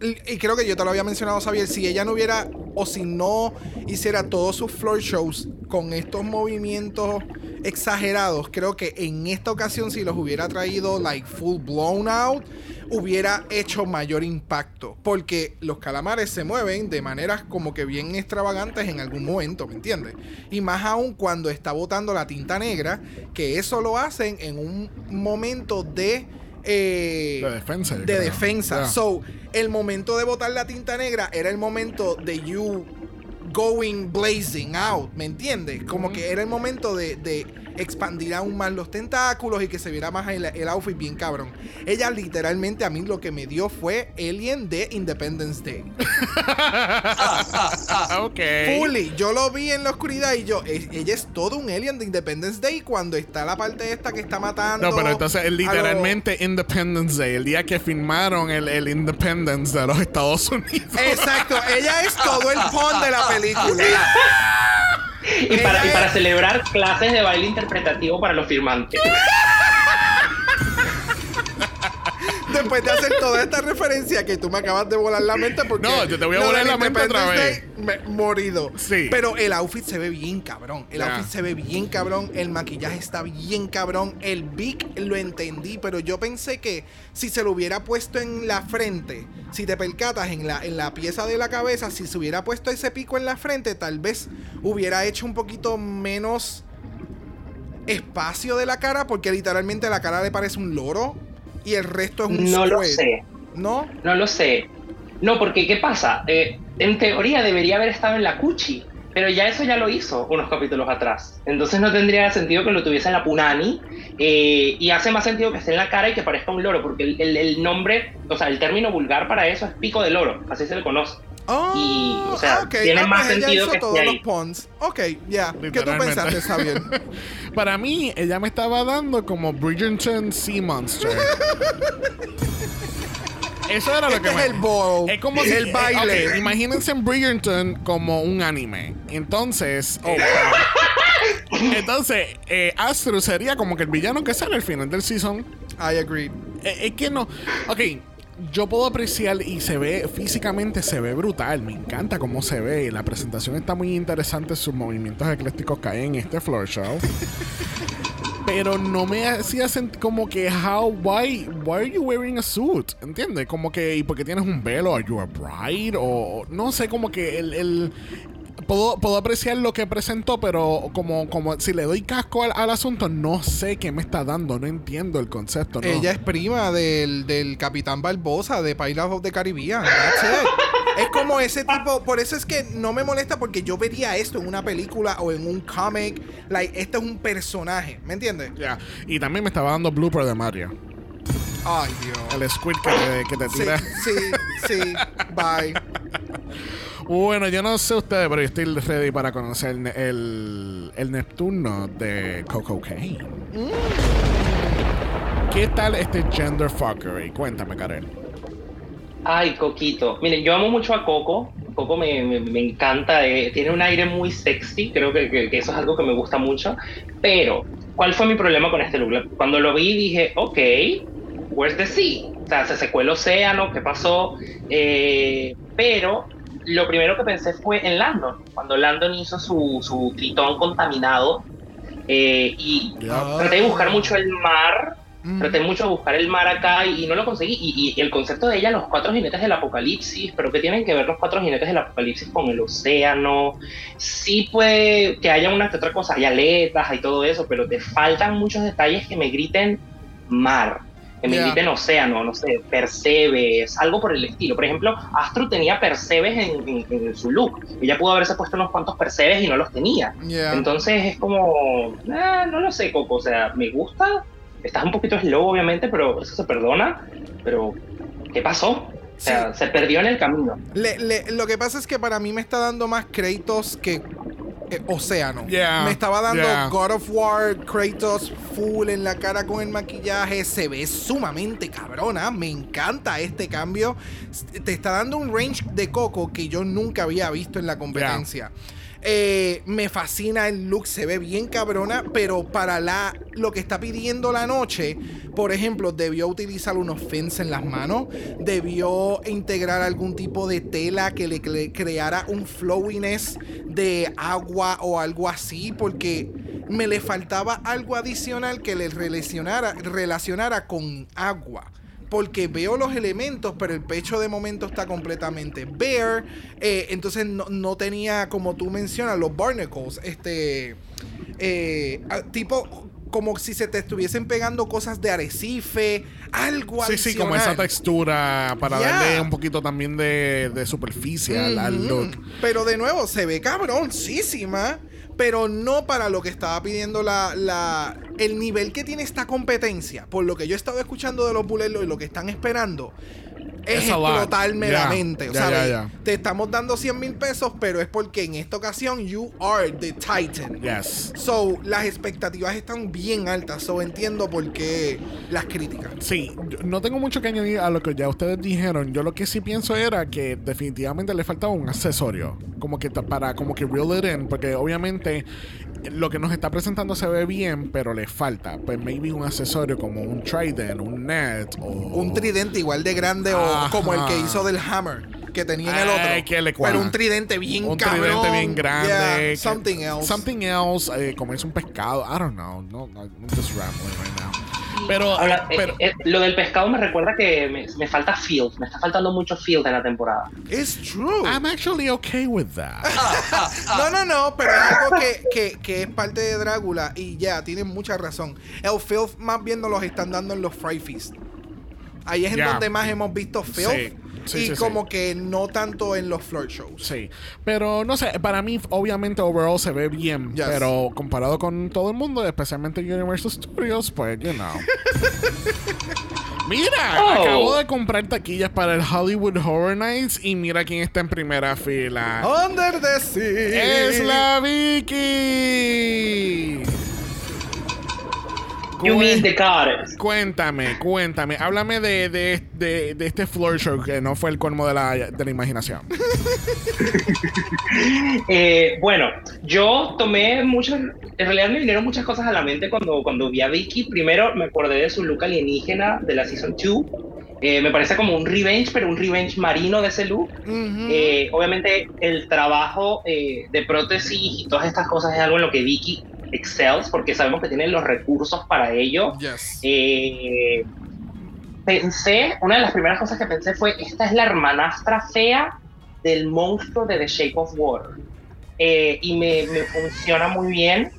y creo que yo te lo había mencionado, Xavier, si ella no hubiera o si no hiciera todos sus floor shows con estos movimientos exagerados, creo que en esta ocasión si los hubiera traído like full blown out, hubiera hecho mayor impacto, porque los calamares se mueven de maneras como que bien extravagantes en algún momento, ¿me entiendes? Y más aún cuando está botando la tinta negra, que eso lo hacen en un momento de eh, De defensa, yo de creo. defensa. So, el momento de botar la tinta negra era el momento de you going blazing out, ¿me entiendes? Como que era el momento de, de expandir aún más los tentáculos y que se viera más el, el outfit bien cabrón. Ella literalmente a mí lo que me dio fue Alien de Independence Day. *laughs* ok. Fully, yo lo vi en la oscuridad y yo, e- ella es todo un alien de Independence Day cuando está la parte esta que está matando. No, pero entonces es lo- literalmente Independence Day, el día que firmaron el, el Independence de los Estados Unidos. Exacto, ella es todo el pon de la película. *laughs* Y para, y para celebrar clases de baile interpretativo para los firmantes. *laughs* Después de hacer toda esta referencia que tú me acabas de volar la mente porque No, yo te voy a volar la mente otra me- morido. Sí. Pero el outfit se ve bien cabrón. El outfit se ve bien cabrón. El maquillaje está bien cabrón. El big lo entendí, pero yo pensé que si se lo hubiera puesto en la frente, si te percatas en la, en la pieza de la cabeza, si se hubiera puesto ese pico en la frente, tal vez hubiera hecho un poquito menos espacio de la cara, porque literalmente la cara le parece un loro y el resto es un No lo sé. ¿No? No lo sé. No, porque ¿qué pasa? Eh, en teoría debería haber estado en la Cuchi, pero ya eso ya lo hizo unos capítulos atrás. Entonces no tendría sentido que lo tuviese en la Punani. eh, y hace más sentido que esté en la cara y que parezca un loro, porque el, el- el nombre, o sea, el término vulgar para eso es pico de loro, así se le conoce. Oh, Y, o sea, ok. tiene más pues ella sentido hizo que todos los puns. Ok, ya. ¿Qué tú pensaste, Xavier? *laughs* Para mí, ella me estaba dando como Bridgerton Sea Monster. Eso era lo Este que es me... el ball. Es como si- el eh, baile. ok, imagínense en Bridgerton como un anime. Entonces, Oh, eh, entonces eh, Astro sería como que el villano que sale al final del season. I agree. Eh, es que no. Ok, yo puedo apreciar y se ve físicamente, se ve brutal. Me encanta cómo se ve. La presentación está muy interesante. Sus movimientos eclécticos caen en este floor show. *laughs* Pero no me hacía sentir como que, how, why, why are you wearing a suit? ¿Entiendes? Como que, ¿y por qué tienes un velo? ¿Are you a bride? O no sé, como que el. el- Puedo, puedo apreciar lo que presentó, pero como, como si le doy casco al, al asunto, no sé qué me está dando, no entiendo el concepto. No. Ella es prima del, del Capitán Barbosa de Pirates of the Caribbean. That's it. Es como ese tipo, por eso es que no me molesta porque yo vería esto en una película o en un cómic. Like, este es un personaje, ¿me entiendes? Ya. Y también me estaba dando blooper de Mario. Ay, Dios. El squid que te, que te Sí, tira. sí, sí. Bye. Bueno, yo no sé ustedes, pero yo estoy ready para conocer el, el, Neptuno de Coco Kane. ¿Qué tal este gender fuckery? Cuéntame, Karen. Ay, Coquito. Miren, yo amo mucho a Coco. Coco me, me- me encanta. eh, tiene un aire muy sexy. Creo que, que- que eso es algo que me gusta mucho. Pero, ¿cuál fue mi problema con este look? Cuando lo vi dije, ok, where's the sea? O sea, se secó el océano, ¿qué pasó? Eh, pero lo primero que pensé fue en Landon. Cuando Landon hizo su, su tritón contaminado. eh, y Ya. traté de buscar mucho el mar Mm. Traté mucho de buscar el mar acá y, y no lo conseguí. Y, y el concepto de ella, los cuatro jinetes del apocalipsis, pero ¿qué tienen que ver los cuatro jinetes del apocalipsis con el océano? Sí puede que haya una que otra cosa, hay aletas y todo eso, pero te faltan muchos detalles que me griten mar, que me griten océano, no sé, percebes, algo por el estilo. Por ejemplo, Astro tenía percebes en, en- en su look. Ella pudo haberse puesto unos cuantos percebes y no los tenía. Yeah. Entonces es como, ah, no lo sé, Coco, o sea, me gusta, estás un poquito slow obviamente, pero eso se perdona, pero ¿qué pasó? O sea, se perdió en el camino. Le- le- lo que pasa es que para mí me está dando más Kratos que eh, Océano. Yeah, me estaba dando yeah. God of War, Kratos full en la cara con el maquillaje. Se ve sumamente cabrona. Me encanta este cambio. Te está dando un range de Coco que yo nunca había visto en la competencia. Eh, me fascina el look, se ve bien cabrona, pero para la lo que está pidiendo la noche, por ejemplo, debió utilizar unos fins en las manos, debió integrar algún tipo de tela que le cre- creara un flowiness de agua o algo así, porque me le faltaba algo adicional que le relacionara con agua porque veo los elementos, pero el pecho de momento está completamente bare. eh, entonces no, no tenía, como tú mencionas, los barnacles. Este. eh, tipo como si se te estuviesen pegando cosas de arrecife, algo Sí, sí, como esa textura para Yeah. darle un poquito también de, de superficie al, look. Pero de nuevo, se ve cabroncísima. Pero no para lo que estaba pidiendo la, la- el nivel que tiene esta competencia. Por lo que yo he estado escuchando de los buleros y lo que están esperando. Es explotar Yeah. meramente. O sea, te estamos dando 100 mil pesos, pero es porque en esta ocasión you are the Titan. Yes. So, las expectativas están bien altas. So, entiendo por qué las críticas. Sí, no tengo mucho que añadir a lo que ya ustedes dijeron. Yo lo que sí pienso era que definitivamente le faltaba un accesorio. Como que para como que reel it in. Porque obviamente lo que nos está presentando se ve bien, pero le falta. Pues maybe un accesorio como un trident, un net o Un tridente igual de grande o como el que hizo del Hammer que tenía en el otro. Ay, que le pero un tridente bien un cabrón. tridente bien grande. Yeah, que- something else. Something else, eh, como es un pescado. I don't know. No, no, I'm just rambling right now. Pero, Ahora, pero eh, eh, lo del pescado me recuerda que me, me falta field, me está faltando mucho field en la temporada. It's true. I'm actually okay with that. No, no, no, pero es algo que, que, que es parte de Drácula y ya, tienen mucha razón. El filth más bien nos los están dando en los Fry Feast. Ahí es en donde más hemos visto filth Sí, sí, y sí, sí. como que no tanto en los floor shows. Sí, pero no sé, para mí obviamente overall se ve bien, Yes. pero comparado con todo el mundo, especialmente Universal Studios, pues, you know. *laughs* Mira, Oh. acabo de comprar taquillas para el Hollywood Horror Nights y mira quién está en primera fila. Under the sea. Es la Vicky. You mean the goddess. Cuéntame, cuéntame, háblame de, de, de, de este floor show que no fue el colmo de la, de la imaginación. *laughs* Eh, bueno, yo tomé muchas, en realidad me vinieron muchas cosas a la mente cuando, cuando vi a Vicky. Primero me acordé de su look alienígena de la Season 2. Eh, me parece como un revenge, pero un revenge marino de ese look. Eh, obviamente el trabajo de prótesis y todas estas cosas es algo en lo que Vicky excels porque sabemos que tiene los recursos para ello. Yes. Eh, pensé, una de las primeras cosas que pensé fue, esta es la hermanastra fea del monstruo de The Shape of Water. Eh, y me, me funciona muy bien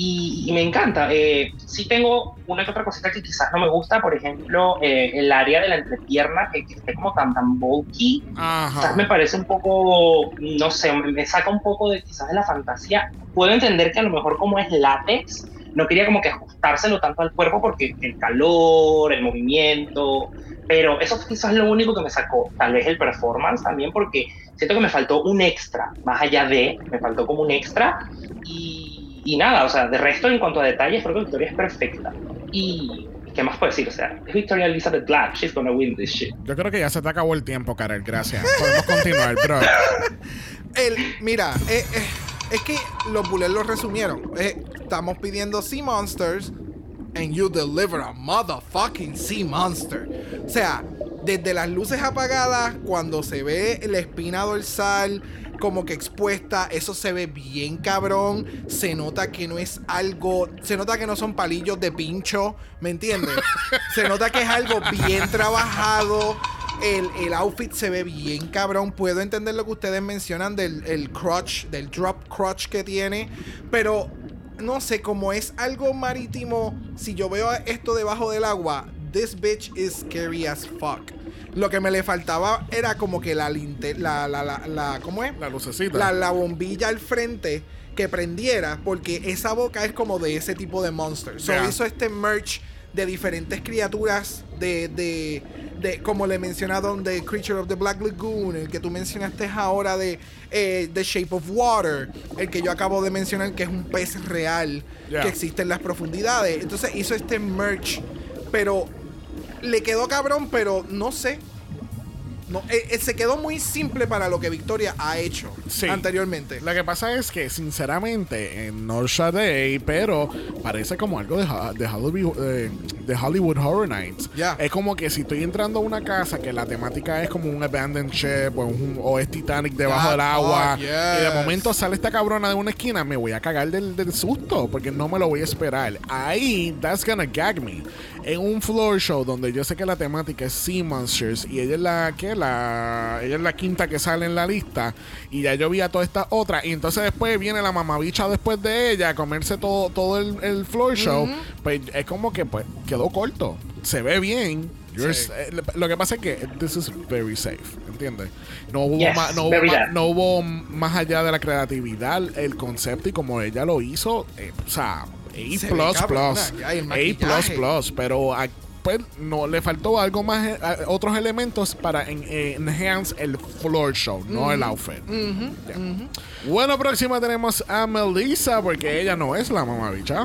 y, y me encanta. Eh, sí tengo una que otra cosita que quizás no me gusta, por ejemplo, eh, el área de la entrepierna que, que esté como tan, tan bulky. Quizás me parece un poco, no sé, me me saca un poco de quizás de la fantasía. Puedo entender que a lo mejor como es látex, no quería como que ajustárselo tanto al cuerpo porque el calor, el movimiento, pero eso quizás es lo único que me sacó. Tal vez el performance también porque siento que me faltó un extra, más allá de, me faltó como un extra y, y nada, o sea, de resto en cuanto a detalles creo que Victoria es perfecta. Y ¿qué más puedo decir? O sea, es Victoria Elizabeth Black, she's gonna win this shit. Yo creo que ya se te acabó el tiempo, Karel. Gracias. Podemos continuar, bro. *laughs* El, mira, eh, eh, es que los bullets lo resumieron. Eh, estamos pidiendo Sea Monsters and you deliver a motherfucking Sea Monster. O sea, desde las luces apagadas, cuando se ve la espina dorsal como que expuesta, eso se ve bien cabrón. Se nota que no es algo, se nota que no son palillos de pincho, ¿me entiendes? *laughs* se nota que es algo bien trabajado. El, el outfit se ve bien cabrón. Puedo entender lo que ustedes mencionan del el crotch, del drop crotch que tiene. Pero no sé, como es algo marítimo, si yo veo esto debajo del agua, this bitch is scary as fuck. Lo que me le faltaba era como que la linte, la, la, la, la, ¿cómo es? La lucecita. La, la bombilla al frente que prendiera, porque esa boca es como de ese tipo de monster. So hizo este merch de diferentes criaturas de, de, de, como le he mencionado, de Creature of the Black Lagoon, el que tú mencionaste ahora de eh, The Shape of Water, el que yo acabo de mencionar que es un pez real que existe en las profundidades. Entonces hizo este merch, pero le quedó cabrón, pero no sé. No, eh, eh, se quedó muy simple para lo que Victoria ha hecho Sí. anteriormente. Lo que pasa es que, sinceramente, en North Day, pero parece como algo de, Ha- de Halloween, eh, de Hollywood Horror Nights. Ya. Es como que si estoy entrando a una casa que la temática es como un abandoned ship o, un- o es Titanic debajo del agua fuck, y de momento sale esta cabrona de una esquina, me voy a cagar del, del susto porque no me lo voy a esperar. Ahí, that's gonna gag me. En un floor show donde yo sé que la temática es Sea Monsters y ella es la que la ella es la quinta que sale en la lista y ya yo vi a todas estas otras y entonces después viene la mamabicha después de ella a comerse todo todo el, el floor show, pues es como que pues quedó corto. Se ve bien. Sí. eh, Lo que pasa es que this is very safe, ¿entiendes? No hubo, Yes, ma- no, hubo that. no hubo más allá de la creatividad, el concepto y como ella lo hizo, eh, o sea, A plus plus, A plus pero a- pues no le faltó algo más, eh, a- otros elementos para en- eh, enhance el floor show, no el outfit. Ya. Bueno, próxima tenemos a Melissa, porque ella no es la mamabicha.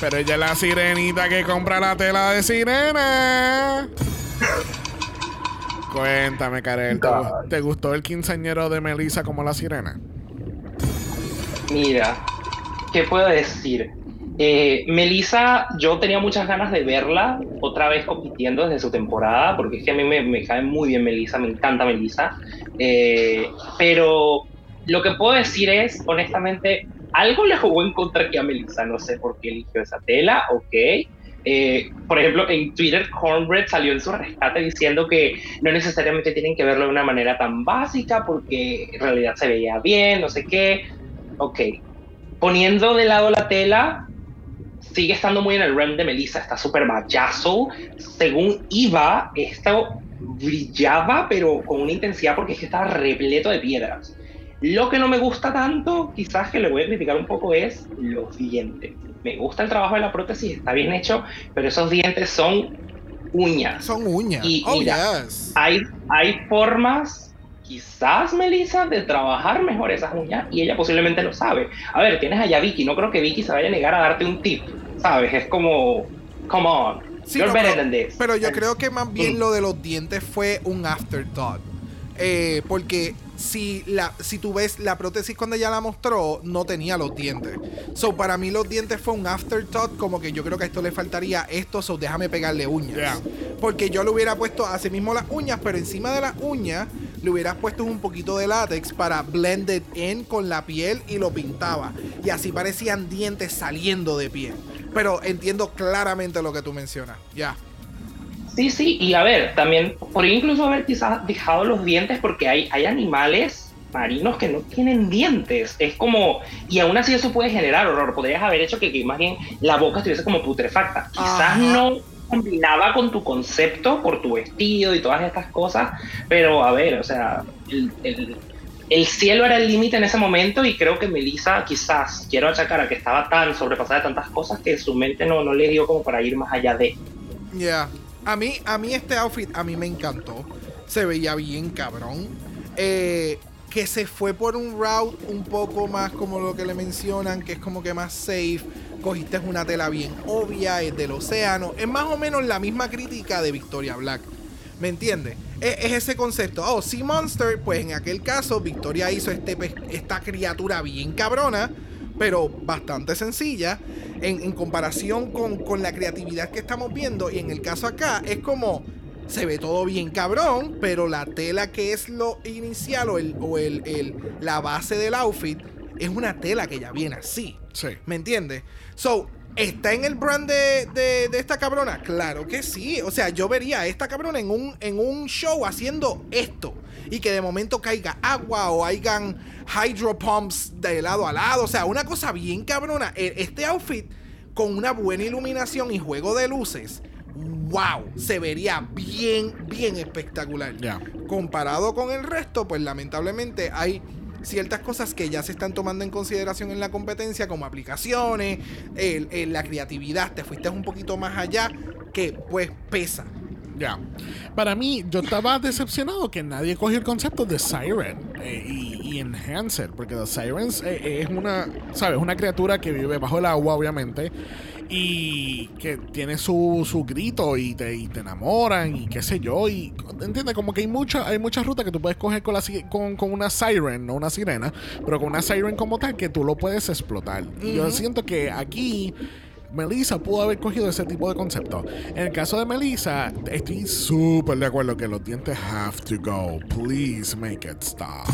Pero ella es la sirenita que compra la tela de sirena. Cuéntame, Karel, ¿te, gu- te gustó el quinceañero de Melissa como la sirena? Mira, ¿qué puedo decir? Eh, Melissa, yo tenía muchas ganas de verla otra vez compitiendo desde su temporada, porque es que a mí me, me cae muy bien Melissa, me encanta Melissa. Eh, pero lo que puedo decir es, honestamente, algo le jugó en contra aquí a Melissa, no sé por qué eligió esa tela, ok. Eh, por ejemplo, en Twitter, Cornbread salió en su rescate diciendo que no necesariamente tienen que verlo de una manera tan básica porque en realidad se veía bien, no sé qué. Ok, poniendo de lado la tela, sigue estando muy en el realm de Melissa, está súper machazo. Según iba, esto brillaba, pero con una intensidad porque es que estaba repleto de piedras. Lo que no me gusta tanto, quizás que le voy a criticar un poco, es los dientes. Me gusta el trabajo de la prótesis, está bien hecho, pero esos dientes son uñas. Son uñas. Y oh, mira, yes. hay, hay formas, quizás, Melissa, de trabajar mejor esas uñas y ella posiblemente lo sabe. A ver, tienes allá Vicky, no creo que Vicky se vaya a negar a darte un tip, ¿sabes? Es como, come on, Sí, you're no, better pero, than this. pero yo creo que más bien Mm. lo de los dientes fue un afterthought. Eh, porque si, la, si tú ves la prótesis cuando ella la mostró, no tenía los dientes. So, para mí los dientes fue un afterthought, como que yo creo que a esto le faltaría esto, so déjame pegarle uñas. Yeah. Porque yo le hubiera puesto así mismo las uñas, pero encima de las uñas le hubieras puesto un poquito de látex para blend it in con la piel y lo pintaba. Y así parecían dientes saliendo de piel. Pero entiendo claramente lo que tú mencionas. Ya. Sí, sí, y a ver, también podría incluso haber quizás dejado los dientes porque hay, hay animales marinos que no tienen dientes. Es como, y aún así eso puede generar horror. Podrías haber hecho que, que más bien la boca estuviese como putrefacta. Quizás Ajá. no combinaba con tu concepto, por tu vestido y todas estas cosas, pero a ver, o sea, el, el- el cielo era el límite en ese momento y creo que Melissa quizás, quiero achacar a que estaba tan sobrepasada de tantas cosas que su mente no, no le dio como para ir más allá de... Ya. A mí, a mí este outfit, a mí me encantó. Se veía bien cabrón. Eh, que se fue por un route un poco más como lo que le mencionan, que es como que más safe. Cogiste una tela bien obvia, es del océano. Es más o menos la misma crítica de Victoria Black. ¿Me entiendes? Es, es ese concepto. Oh, Sea Monster, pues en aquel caso Victoria hizo este, esta criatura bien cabrona, pero bastante sencilla en, en comparación con, con la creatividad que estamos viendo. Y en el caso acá es como se ve todo bien cabrón, pero la tela que es lo inicial o, el, o el, el- la base del outfit es una tela que ya viene así. Sí. ¿Me entiendes? So, ¿está en el brand de, de- de esta cabrona? Claro que sí. O sea, yo vería a esta cabrona en un, en un show haciendo esto. Y que de momento caiga agua o hayan hydro pumps de lado a lado. O sea, una cosa bien cabrona. E- Este outfit con una buena iluminación y juego de luces. Wow, se vería bien, bien espectacular. Comparado con el resto, pues lamentablemente hay ciertas cosas que ya se están tomando en consideración en la competencia, como aplicaciones, la creatividad, te fuiste un poquito más allá, que pues pesa. Ya. Para mí, yo estaba decepcionado que nadie cogió el concepto de Siren eh, y, y Enhancer, porque The Sirens eh, es una, ¿sabes? Una criatura que vive bajo el agua, obviamente, y que tiene su, su grito y te, y te enamoran y qué sé yo, y entiendes, como que hay mucha, hay muchas rutas que tú puedes coger con, la, con, con una Siren, no una sirena, pero con una Siren como tal que tú lo puedes explotar. Y yo siento que aquí Melissa pudo haber cogido ese tipo de concepto. En el caso de Melissa, estoy súper de acuerdo que los dientes have to go. Please make it stop.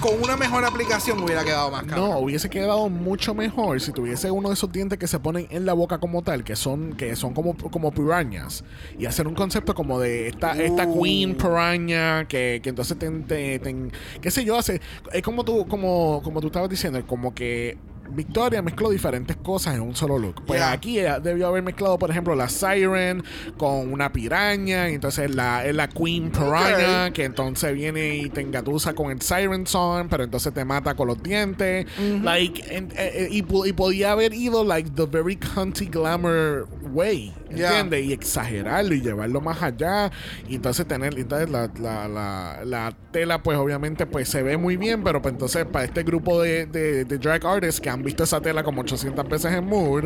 Con una mejor aplicación me hubiera quedado más caro. No, hubiese quedado mucho mejor si tuviese uno de esos dientes que se ponen en la boca como tal, que son, que son como, como pirañas. Y hacer un concepto como de esta, esta Uh. queen piraña, que, que entonces te, te- te- qué sé yo, hace. Es como tú, como, como tú estabas diciendo, como que Victoria mezcló diferentes cosas en un solo look. Pues Yeah. aquí ella debió haber mezclado, por ejemplo, la Siren con una piraña. Y entonces la, es la Queen Piranha, que entonces viene y te engatusa con el Siren Song, pero entonces te mata con los dientes. Like, eh, eh, y, y podía haber ido, like, the very cunty glamour way. Yeah. ¿Entiendes? Y exagerarlo y llevarlo más allá. Y entonces tener, entonces la, la, la, la tela, pues obviamente, pues se ve muy bien, pero pues entonces para este grupo de, de, de drag artists que han visto esa tela como 800 veces en Mood,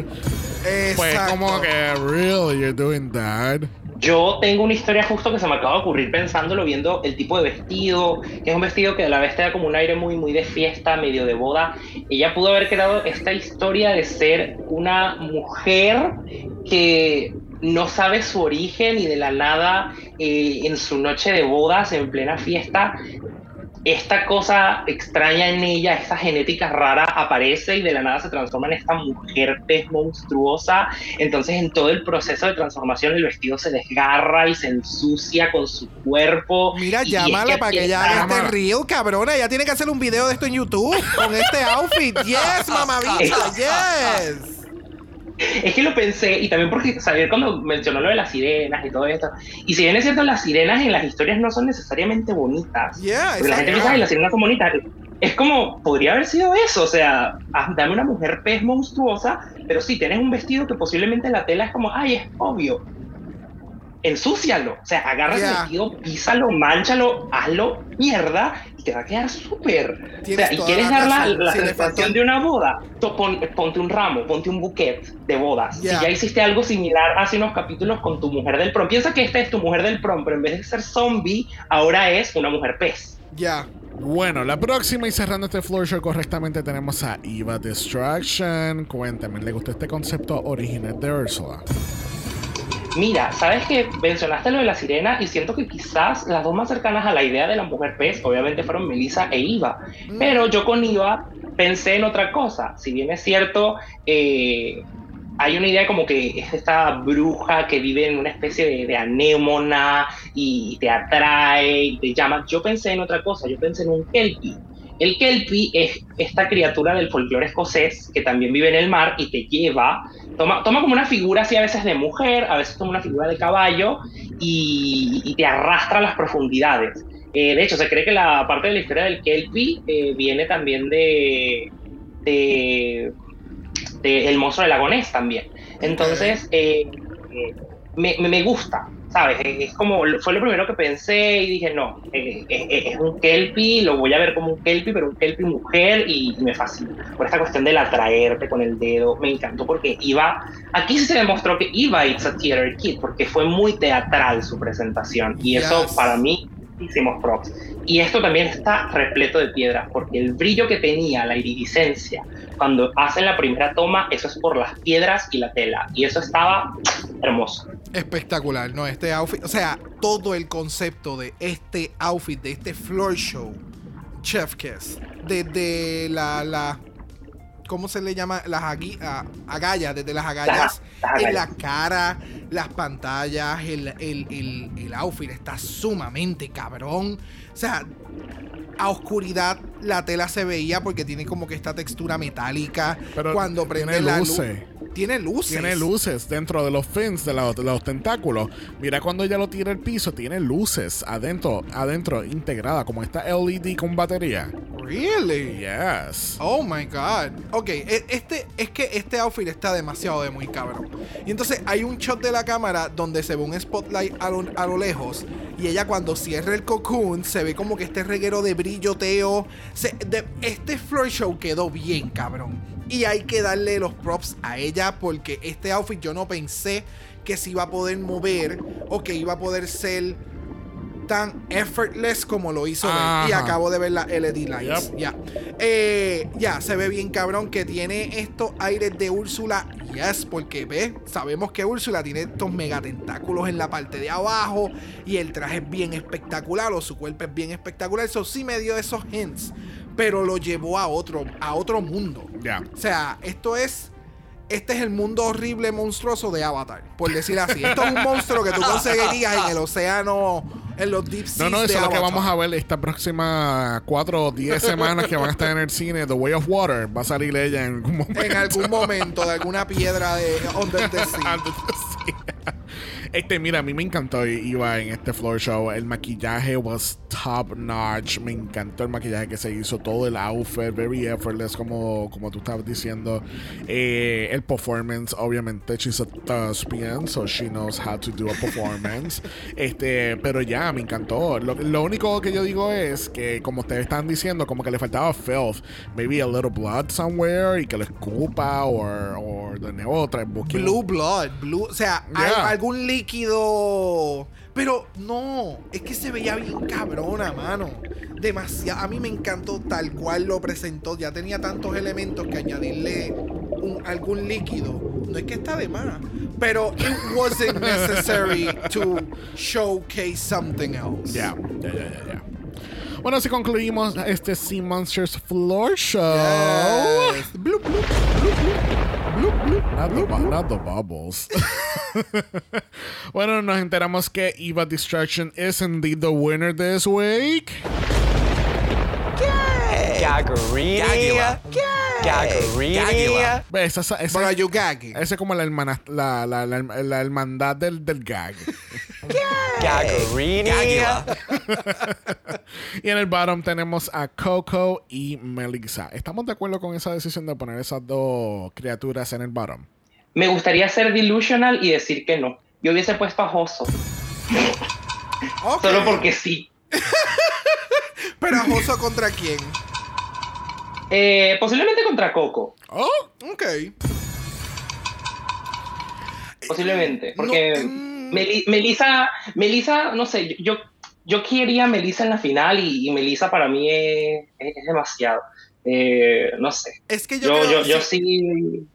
pues como que, really, you're doing that. Yo tengo una historia justo que se me acaba de ocurrir pensándolo, viendo el tipo de vestido, que es un vestido que a la vez te da como un aire muy, muy de fiesta, medio de boda. Ella pudo haber creado esta historia de ser una mujer que no sabe su origen y de la nada eh, en su noche de bodas, en plena fiesta, esta cosa extraña en ella, esta genética rara aparece y de la nada se transforma en esta mujer pez monstruosa. Entonces en todo el proceso de transformación el vestido se desgarra y se ensucia con su cuerpo. Mira, Y llámala es para que ella haga este reel, cabrona. Ella tiene que hacer un video de esto en YouTube con este outfit. Yes, *laughs* mamabicha, yes. *laughs* Es que lo pensé, y también porque saber cuando mencionó lo de las sirenas y todo esto. Y si bien es cierto, las sirenas en las historias no son necesariamente bonitas. Yeah, Porque la gente piensa que las sirenas son bonitas. Es como, podría haber sido eso, o sea, dame una mujer pez monstruosa, pero si tienes un vestido que posiblemente la tela es como, ay, es obvio. Ensúcialo, o sea, agarra Yeah. el vestido, písalo, manchalo, hazlo mierda te va a quedar súper. O sea, y quieres dar la, la Sí, sensación de una boda, pon- ponte un ramo, ponte un bouquet de bodas. Yeah. Si ya hiciste algo similar hace unos capítulos con tu mujer del prom, piensa que esta es tu mujer del prom, pero en vez de ser zombie, ahora es una mujer pez. Ya. Bueno, la próxima y cerrando este floor show correctamente tenemos a Eva Distraction. Cuéntame, ¿le gustó este concepto original de Ursula? Mira, sabes que mencionaste lo de la sirena y siento que quizás las dos más cercanas a la idea de la mujer pez, obviamente fueron Melissa e Iva. Pero yo con Iva pensé en otra cosa. Si bien es cierto, eh, hay una idea como que es esta bruja que vive en una especie de, de anémona y te atrae y te llama. Yo pensé en otra cosa, yo pensé en un kelpie. El kelpie es esta criatura del folclore escocés que también vive en el mar y te lleva, toma, toma como una figura así a veces de mujer, a veces toma una figura de caballo y, y te arrastra a las profundidades. Eh, de hecho, se cree que la parte de la historia del kelpie eh, viene también de, de, de El monstruo del lago Ness también. Entonces, eh, me- me gusta, ¿sabes? Es como, fue lo primero que pensé y dije, no, eh, eh, eh, es un kelpie, lo voy a ver como un kelpie, pero un kelpie mujer y, y me fascina. Por esta cuestión del atraerte con el dedo, me encantó porque iba, aquí se demostró que iba It's a Theater Kid, porque fue muy teatral su presentación y eso para mí props. Y esto también está repleto de piedras, porque el brillo que tenía, la iridiscencia, cuando hacen la primera toma, eso es por las piedras y la tela. Y eso estaba hermoso. Espectacular, ¿no? Este outfit, o sea, todo el concepto de este outfit, de este floor show, Chef Kiss, desde la, la ¿cómo se le llama? Las agui- a- agallas, desde las agallas las en la cara, las pantallas, el, el, el, el outfit está sumamente cabrón. O sea, a oscuridad la tela se veía porque tiene como que esta textura metálica. Pero Cuando prende tiene la luz. Tiene luces. Tiene luces dentro de los fins, de los, de los tentáculos. Mira cuando ella lo tira al piso, tiene luces adentro, adentro, integrada, como esta LED con batería. Really? Yes. Oh my god. Ok, e- este, es que este outfit está demasiado de muy cabrón. Y entonces hay un shot de la cámara donde se ve un spotlight a lo, a lo lejos. Y ella cuando cierra el cocoon se ve como que este reguero de brilloteo. Se- de- este floor show quedó bien cabrón. Y hay que darle los props a ella porque este outfit yo no pensé que se iba a poder mover o que iba a poder ser tan effortless como lo hizo él. Y acabo de ver la LED lights. Yep. Ya. Eh, ya, se ve bien cabrón que tiene estos aires de Úrsula. Yes, porque ve, sabemos que Úrsula tiene estos megatentáculos en la parte de abajo. Y el traje es bien espectacular, o su cuerpo es bien espectacular. Eso sí me dio esos hints. Pero lo llevó a otro, a otro mundo. Ya. O sea, esto es. Este es el mundo horrible, monstruoso de Avatar, por decir así. Esto es un monstruo que tú conseguirías en el océano, en los deep seas No, no, de eso es lo que vamos a ver esta próxima cuatro o diez semanas que van a estar en el cine. The Way of Water. Va a salir ella en algún momento. En algún momento, de alguna piedra de Under the Sea. Antes de- sí. Este, mira, a mí me encantó Iba en este floor show. El maquillaje was top notch. Me encantó el maquillaje que se hizo. Todo el outfit, very effortless, como, como tú estabas diciendo. Eh, el performance, obviamente, she's a thespian, so she knows how to do a performance. *laughs* este, pero ya, me encantó. Lo, lo único que yo digo es que, como ustedes están diciendo, como que le faltaba filth. Maybe a little blood somewhere y que lo escupa, or de nuevo, otra Blue blood, blue, o sea, hay Yeah. algún líquido. Pero no, es que se veía bien cabrona, mano. Demasiado. A mí me encantó tal cual lo presentó. Ya tenía tantos elementos que añadirle un- algún líquido. No es que está de más. Pero it wasn't necessary to showcase something else. Ya, ya, ya. Bueno, así concluimos este Sea Monsters Floor Show. Yes. Bloop, bloop, Not the, not the bubbles. *laughs* bueno, nos enteramos que Eva Destruction is indeed the winner this week. Gagula. Ve, Esa, esa, esa- you gagging? esa es como la, hermana, la, la, la, la hermandad del, del gag. Gaggerini. Gagula. *laughs* y en el bottom tenemos a Coco y Melissa. ¿Estamos de acuerdo con esa decisión de poner esas dos criaturas en el bottom? Me gustaría ser delusional y decir que no. Yo hubiese puesto a Joso, solo porque sí. *laughs* Pero ajoso contra quién? Eh, posiblemente contra Coco. Oh, Ok. Posiblemente. Porque No. Meli- Melissa, Melissa, no sé, yo, yo quería a Melissa en la final y, y Melissa para mí es, es- es demasiado. Eh, no sé. Es que yo, Yo, creo yo, yo sí.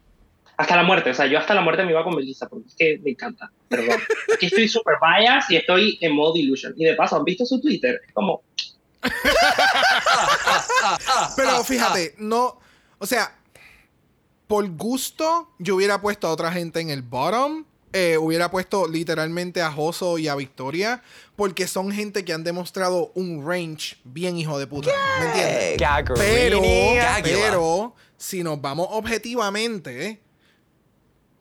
Hasta la muerte, o sea, yo hasta la muerte me iba con Melissa porque es que me encanta. Perdón. *laughs* Aquí estoy super bias y estoy en modo illusion. Y de paso, ¿han visto su Twitter? Es como, *laughs* Pero fíjate, no. O sea, por gusto, yo hubiera puesto a otra gente en el bottom. Eh, hubiera puesto literalmente a Joso y a Victoria. Porque son gente que han demostrado un range bien hijo de puta. ¿Me entiendes? Pero, Gaggerini. Gagula. pero, si nos vamos objetivamente,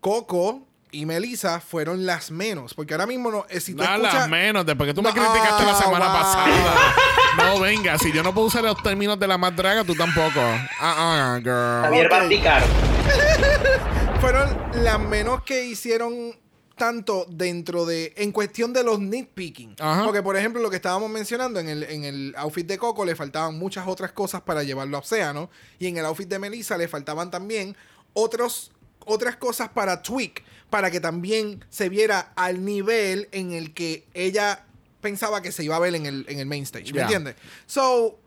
Coco y Melissa fueron las menos. Porque ahora mismo, no, eh, si tú escuchas- menos, después que tú me No, criticaste la semana wow. pasada. No, venga, si yo no puedo usar los términos de la más draga, tú tampoco. Ah, ah, girl. Javier Ok. Barticar. *laughs* fueron las menos que hicieron tanto dentro de en cuestión de los nitpicking Ajá. porque por ejemplo lo que estábamos mencionando en el, en el outfit de Coco le faltaban muchas otras cosas para llevarlo a Océano y en el outfit de Melissa le faltaban también otros otras cosas para tweak para que también se viera al nivel en el que ella pensaba que se iba a ver en el, en el main stage ¿me Ya. entiendes? so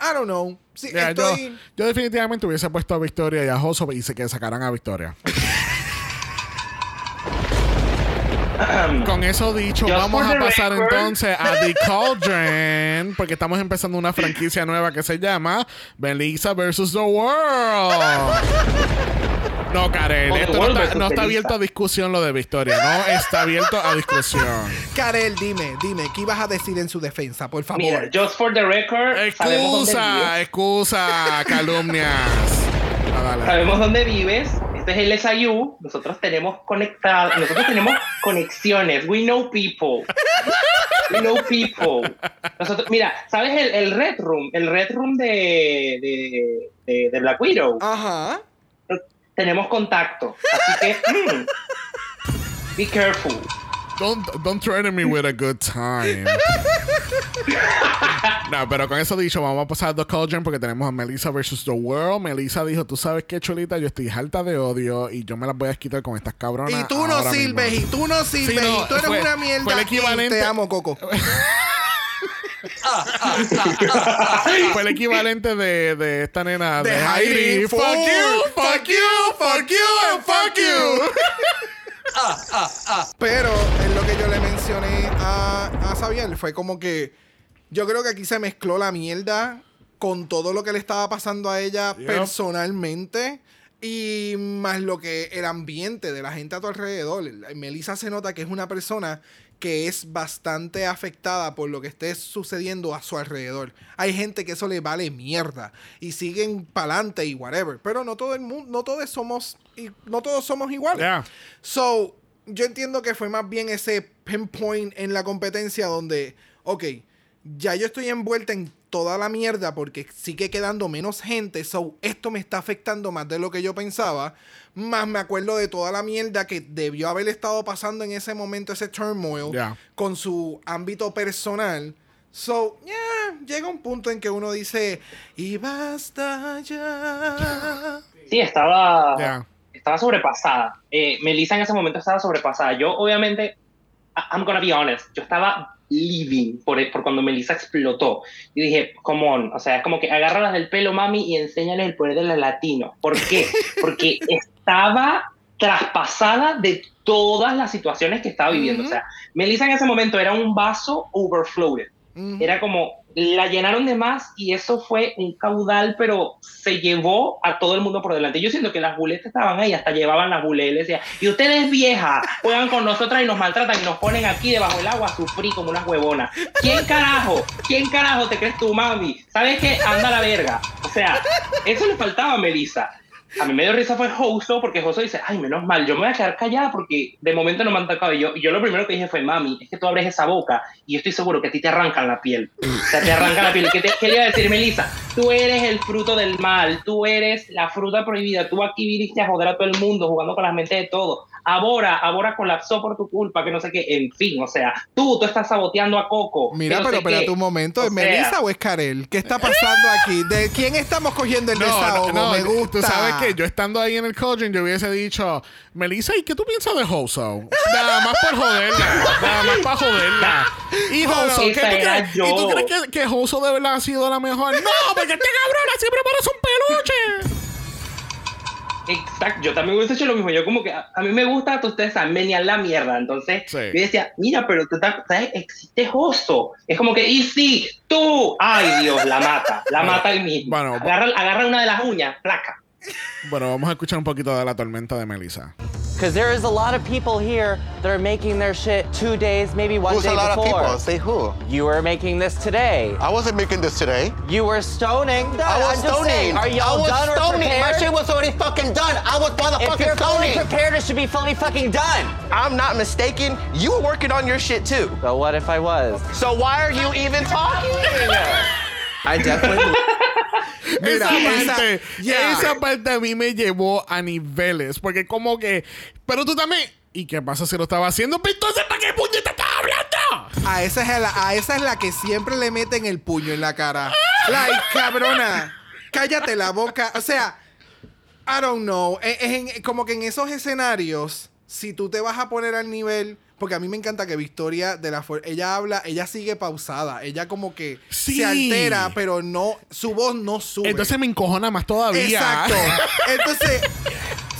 I don't know sí, Ya, estoy yo, yo definitivamente hubiese puesto a Victoria y a Joso y se que sacaran a Victoria. Con eso dicho, Just vamos a pasar record. entonces a The Cauldron, porque estamos empezando una franquicia nueva que se llama Melissa vs. The World. No, O The esto no está, no abierto a discusión lo de Victoria, no está abierto a discusión. *laughs* Karel dime dime ¿qué ibas a decir en su defensa por favor? Mira, just for the record, Excusa, excusa, *laughs* calumnias. Ah, dale. Sabemos dónde vives. Este es el SIU. Nosotros tenemos conectado, nosotros tenemos conexiones. We know people. We know people. Nosotros, mira, ¿sabes el, el Red Room? El Red Room de, de, de, de Black Widow. Ajá. Tenemos contacto. Así que, mm, be careful. Don't, don't threaten me with a good time. *laughs* no, pero con eso dicho, vamos a pasar a The Cauldron porque tenemos a Melissa versus The World. Melissa dijo, tú sabes qué, Cholita, yo estoy harta de odio y yo me las voy a quitar con estas cabronas Y tú no sirves, mismo". y tú no sirves, Sí, no, y tú eres fue- una mierda. fue el y equivalente- te amo, Coco. *laughs* *laughs* Fue el equivalente de, de esta nena de, De Heidi. Fuck you, fuck you, fuck you, and fuck you. *laughs* Pero en lo que yo le mencioné a, a Xavier fue como que yo creo que aquí se mezcló la mierda con todo lo que le estaba pasando a ella Yep. personalmente y más lo que el ambiente de la gente a tu alrededor. Melissa se nota que es una persona que es bastante afectada por lo que esté sucediendo a su alrededor. Hay gente que eso le vale mierda y siguen para adelante y whatever, pero no todo el mundo, no todos somos no todos somos iguales. Yeah. So, yo entiendo que fue más bien ese pinpoint en la competencia donde, ok, ya yo estoy envuelta en toda la mierda porque sigue quedando menos gente, so esto me está afectando más de lo que yo pensaba, más me acuerdo de toda la mierda que debió haber estado pasando en ese momento, ese turmoil, con su ámbito personal. So, yeah, llega un punto en que uno dice, y basta ya. Sí, estaba, Yeah. estaba sobrepasada. Eh, Melissa en ese momento estaba sobrepasada. Yo, obviamente, I- I'm gonna be honest, yo estaba living por, por cuando Melissa explotó. Y dije, come on, o sea, es como que agárralas del pelo, mami, y enséñales el poder de la latino. ¿Por qué? *laughs* Porque estaba traspasada de todas las situaciones que estaba viviendo. Ujú. O sea, Melissa en ese momento era un vaso overflowed. Ujú. Era como, la llenaron de más y eso fue un caudal, pero se llevó a todo el mundo por delante. Yo siento que las buletas estaban ahí, hasta llevaban las buletas y ustedes viejas, juegan con nosotras y nos maltratan y nos ponen aquí debajo del agua a sufrir como unas huevonas. ¿Quién carajo? ¿Quién carajo te crees tú, mami? ¿Sabes qué? Anda a la verga. O sea, eso le faltaba a Melissa. A mí me dio risa fue Hoso porque Hoso dice, ay, menos mal, yo me voy a quedar callada porque de momento no me han tocado. Y yo, y yo lo primero que dije fue, mami, es que tú abres esa boca y yo estoy seguro que a ti te arrancan la piel. O sea, te arrancan la piel. ¿Qué, te, qué le iba a decir, Melissa? Tú eres el fruto del mal, tú eres la fruta prohibida, tú aquí viniste a joder a todo el mundo jugando con las mentes de todo. Ahora, ahora colapsó por tu culpa, que no sé qué, en fin, o sea, tú, tú estás saboteando a Coco. Mira, no pero espérate un momento. O ¿Es Melissa o es Karel? ¿Qué está pasando aquí? ¿De quién estamos cogiendo el desahogo? Me gusta. Tú sabes que yo estando ahí en el Cauldron, yo hubiese dicho, Melissa, ¿y qué tú piensas de Hoso? Nada más por joderla. Nada más para joderla. Y Hoso, ¿qué tú crees? yo. ¿Y tú crees que, que Hoso de verdad ha sido la mejor? No, porque este cabrona siempre parece un peluche. Exacto, yo también hubiese hecho lo mismo. Yo como que a, a mí me gusta ustedes saben menear la mierda. Entonces Sí. yo decía, mira, pero tú estás, estás- existe oso. Es como que, y sí, tú. Ay, Dios, la mata. La mata ahí mismo. Bueno, agarra, agarra una de las uñas, placa. Bueno, vamos a escuchar un poquito de la tormenta de Melissa. Because there is a lot of people here that are making their shit two days, maybe one Who's day a lot before. of people? Say who? You were making this today. I wasn't making this today. You were stoning. I was I'm stoning. saying, are y'all I was done or stoning. My shit was already fucking done. I was if you're fully stoning. prepared, it should be fully fucking done. I'm not mistaken. You were working on your shit too. So what if I was? So why are you even talking? I definitely. *laughs* Mira, esa parte, ya. esa parte a mí me llevó a niveles. Porque como que. Pero tú también. ¿Y qué pasa si lo estaba haciendo? Pues Entonces, ¿para qué puñeta estás hablando? A esa, es la, a esa es la que siempre le meten el puño en la cara. Like, cabrona, cállate la boca. O sea, I don't know. Es- es en- como que en esos escenarios, si tú te vas a poner al nivel. Porque a mí me encanta que Victoria de la Fuer- ella habla, ella sigue pausada, ella como que Sí. se altera, pero no, su voz no sube. Entonces me encojona más todavía. Exacto. *laughs* Entonces,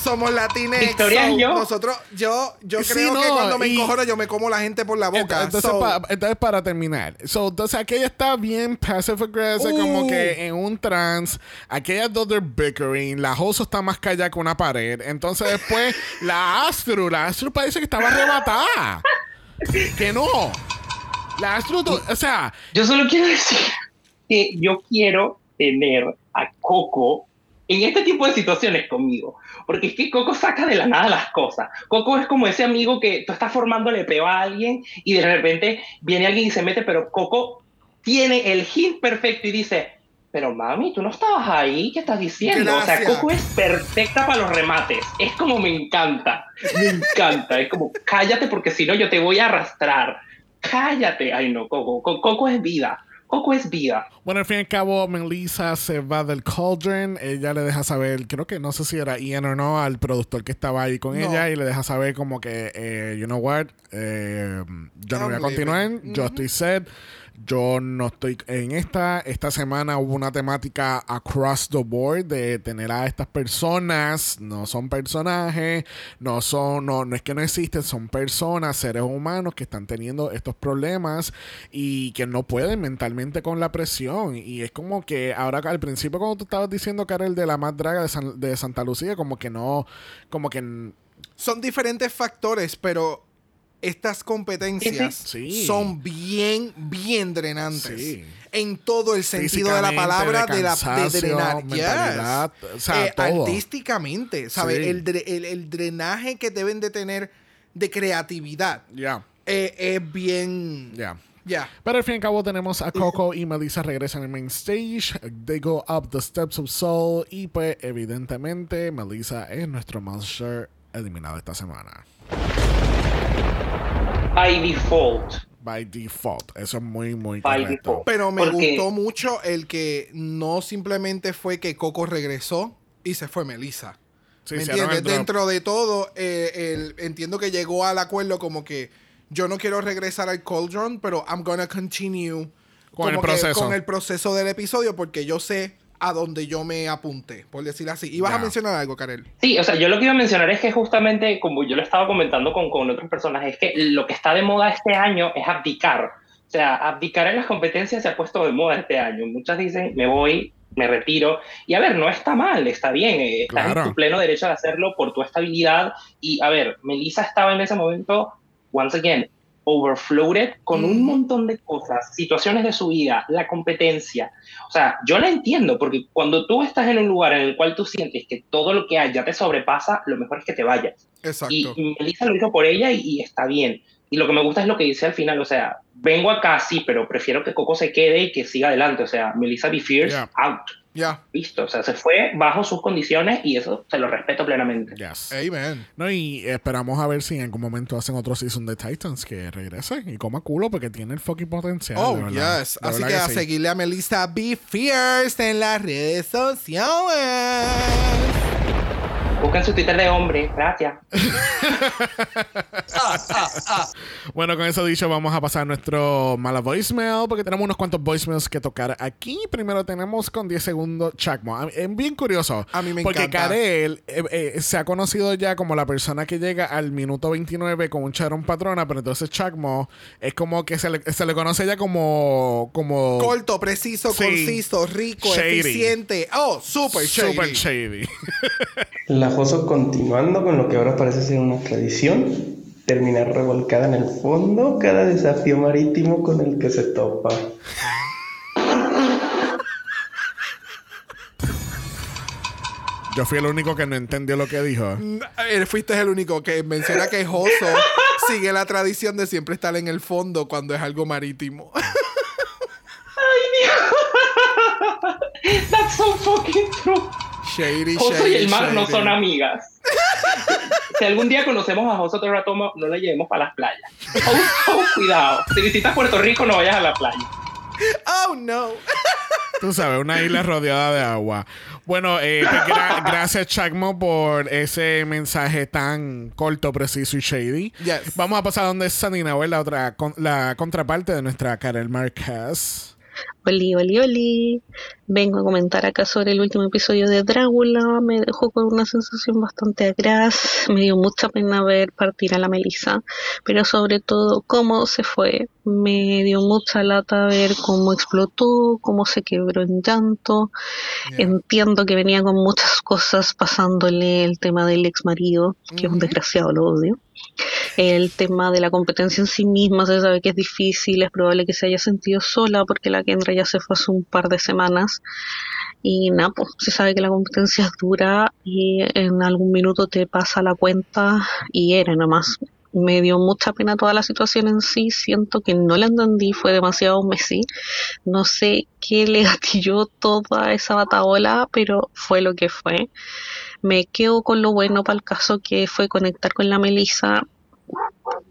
somos latinex. Victoria so, yo. Nosotros, yo, yo Sí, creo que cuando me y- encojono, yo me como la gente por la boca. Entonces, So, pa- entonces, para terminar, so, entonces aquella está bien passive aggressive, Uh. como que en un trance. Aquella dos they're bickering. La Hoso está más callada que una pared. Entonces, después, *laughs* la Astro, la Astro parece que estaba arrebatada. que no. La Astro, o sea, Yo solo quiero decir que yo quiero tener a Coco en este tipo de situaciones conmigo. Porque es que Coco saca de la nada las cosas. Coco es como ese amigo que tú estás formándole peo a alguien y de repente viene alguien y se mete, pero Coco tiene el hint perfecto y dice, pero mami, tú no estabas ahí, ¿qué estás diciendo? O sea. Coco es perfecta para los remates. Es como me encanta, me encanta. Es como, cállate porque si no yo te voy a arrastrar. Cállate. Ay, no, Coco. Co- Coco es vida. Coco es vida. Bueno, al fin y al cabo, Melissa se va del Cauldron. Ella le deja saber, creo que no sé si era Ian o no, al productor que estaba ahí con No. ella y le deja saber como que, eh, you know what, eh, yo no I'm voy a continuar, leaving. yo Ujú. estoy set. Yo no estoy en esta. Esta semana hubo una temática across the board de tener a estas personas. No son personajes, no son, no, no es que no existen, son personas, seres humanos que están teniendo estos problemas y que no pueden mentalmente con la presión. Y es como que ahora al principio cuando tú estabas diciendo, Karel, de la más draga de, San- de Santa Lucía, como que no, como que Son diferentes factores, pero estas competencias Sí. son bien, bien drenantes. Sí. En todo el sentido de la palabra de de, la, de drenar. Yes. mentalidad, o sea, Eh, todo. Artísticamente, ¿sabes? Sí. El, dre- el- el drenaje que deben de tener de creatividad ya, eh, es bien... ya. Ya. Pero al fin y al cabo tenemos a Coco y Melissa regresan al main stage. They go up the steps of soul. Y pues evidentemente Melissa es nuestro monster eliminado esta semana. By default. By default. Eso es muy, muy By correcto. default. Pero me Porque- gustó mucho el que no simplemente fue que Coco regresó y se fue Melissa. Sí, ¿Me entiendes? Dentro de todo, eh, el- entiendo que llegó al acuerdo como que yo no quiero regresar al Cauldron, pero I'm gonna continue Con el que proceso. con el proceso del episodio porque yo sé a dónde yo me apunté, por decir así. ¿Ibas Ya. a mencionar algo, Karel? Sí, o sea, yo lo que iba a mencionar es que justamente, como yo lo estaba comentando con, con otros personajes, es que lo que está de moda este año es abdicar. O sea, abdicar en las competencias se ha puesto de moda este año. Muchas dicen, me voy, me retiro. Y a ver, no está mal, está bien. eh, Estás Claro. en tu pleno derecho de hacerlo por tu estabilidad. Y a ver, Melissa estaba en ese momento, once again, overfloated con un montón de cosas, situaciones de su vida, la competencia. O sea, yo la entiendo, porque cuando tú estás en un lugar en el cual tú sientes que todo lo que hay ya te sobrepasa, lo mejor es que te vayas. Exacto. Y, y Melissa lo hizo por ella y, y está bien. Y lo que me gusta es lo que dice al final, o sea, vengo acá sí, pero prefiero que Coco se quede y que siga adelante. O sea, Melissa Be Fierce, Yeah. out. Ya. Listo. O sea, se fue bajo sus condiciones y eso se lo respeto plenamente. Yes. Amen. No, y esperamos a ver si en algún momento hacen otro season de Titans que regrese y coma culo porque tiene el fucking potencial. Oh, yes. De Así que, a sí. seguirle a Melissa Be Fierce en las redes sociales. Busquen su Twitter de hombre. Gracias. Bueno, con eso dicho, vamos a pasar a nuestro mala voicemail porque tenemos unos cuantos voicemails que tocar aquí. Primero tenemos con 10 segundos Chacmo. Es bien curioso. A mí me porque encanta. Karel eh, eh, se ha conocido ya como la persona que llega al minuto 29 con un charón patrona, pero entonces Chacmo es como que se le, se le conoce ya como. como Corto, preciso, Sí. conciso, rico, Shady. eficiente. Oh, super shady. super shady. La Joso continuando con lo que ahora parece ser una tradición, terminar revolcada en el fondo cada desafío marítimo con el que se topa. Yo fui el único que no entendió lo que dijo. Eh, Fuiste el único que menciona que Joso sigue la tradición de siempre estar en el fondo cuando es algo marítimo. *laughs* That's so fucking true. Shady, Joso y el mar no son amigas. *laughs* si algún día conocemos a Joso Terratomo, no la llevemos para las playas. Oh, oh, cuidado. Si visitas Puerto Rico, no vayas a la playa. Oh, no. *laughs* Tú sabes, una isla rodeada de agua. Bueno, eh, pues, *laughs* gra- gracias Chacmo por ese mensaje tan corto, preciso y shady. Yes. Vamos a pasar a donde es Sanina, la otra con- la contraparte de nuestra Karel Marquez. Oli, oli, oli. Vengo a comentar acá sobre el último episodio de Drácula. Me dejó con una sensación bastante agraz. *laughs* Me dio mucha pena ver partir a la Melissa. Pero sobre todo, cómo se fue. Me dio mucha lata ver cómo explotó, cómo se quebró en llanto. Entiendo que venía con muchas cosas pasándole el tema del ex marido, que es un desgraciado, lo odio. El tema de la competencia en sí misma se sabe que es difícil, es probable que se haya sentido sola porque la Kendra ya se fue hace un par de semanas. Y nada, pues se sabe que la competencia es dura y en algún minuto te pasa la cuenta y era nomás. Me dio mucha pena toda la situación en sí, siento que no la entendí, fue demasiado Messi. No sé qué le gatilló toda esa bataola, pero fue lo que fue. Me quedo con lo bueno para el caso que fue conectar con la Melissa.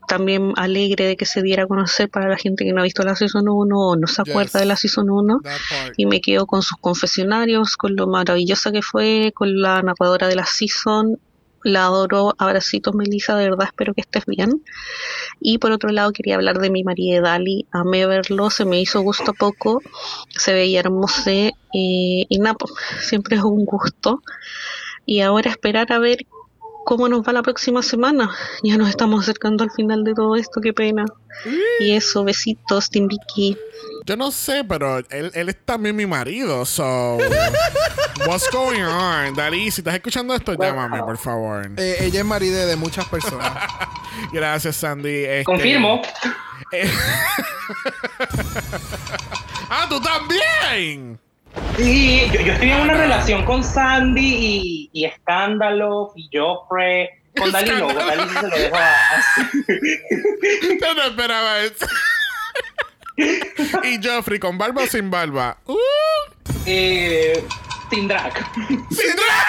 También alegre de que se diera a conocer para la gente que no ha visto la Season 1 o no se acuerda Yes. de la Season 1 That part. y me quedo con sus confesionarios, con lo maravillosa que fue, con la narradora de la season. La adoro. Abracitos, Melissa. De verdad espero que estés bien. Y por otro lado, quería hablar de mi María Dali. Amé verlo. Se me hizo gusto poco. Se veía hermoso. eh, y nada, pues, siempre es un gusto. Y ahora esperar a ver cómo nos va la próxima semana. Ya nos estamos acercando al final de todo esto. Qué pena. Y eso, besitos, Vicky. Yo no sé, pero él, él es también mi marido, so. *laughs* What's going on? Dari, si estás escuchando esto, llámame, por favor. Eh, ella es maride de muchas personas. *laughs* Gracias, Sandy. Este- Confirmo. Eh, *laughs* ¡Ah, tú también! Sí, yo, yo estoy en una relación con Sandy y, y Escándalo y Joffrey. Con Dali no, con Dali sí se lo dejo a- así. Yo no esperaba eso. y Joffrey, ¿con barba o sin barba? ¡Uh! Eh, sin drag. ¡Sin drag!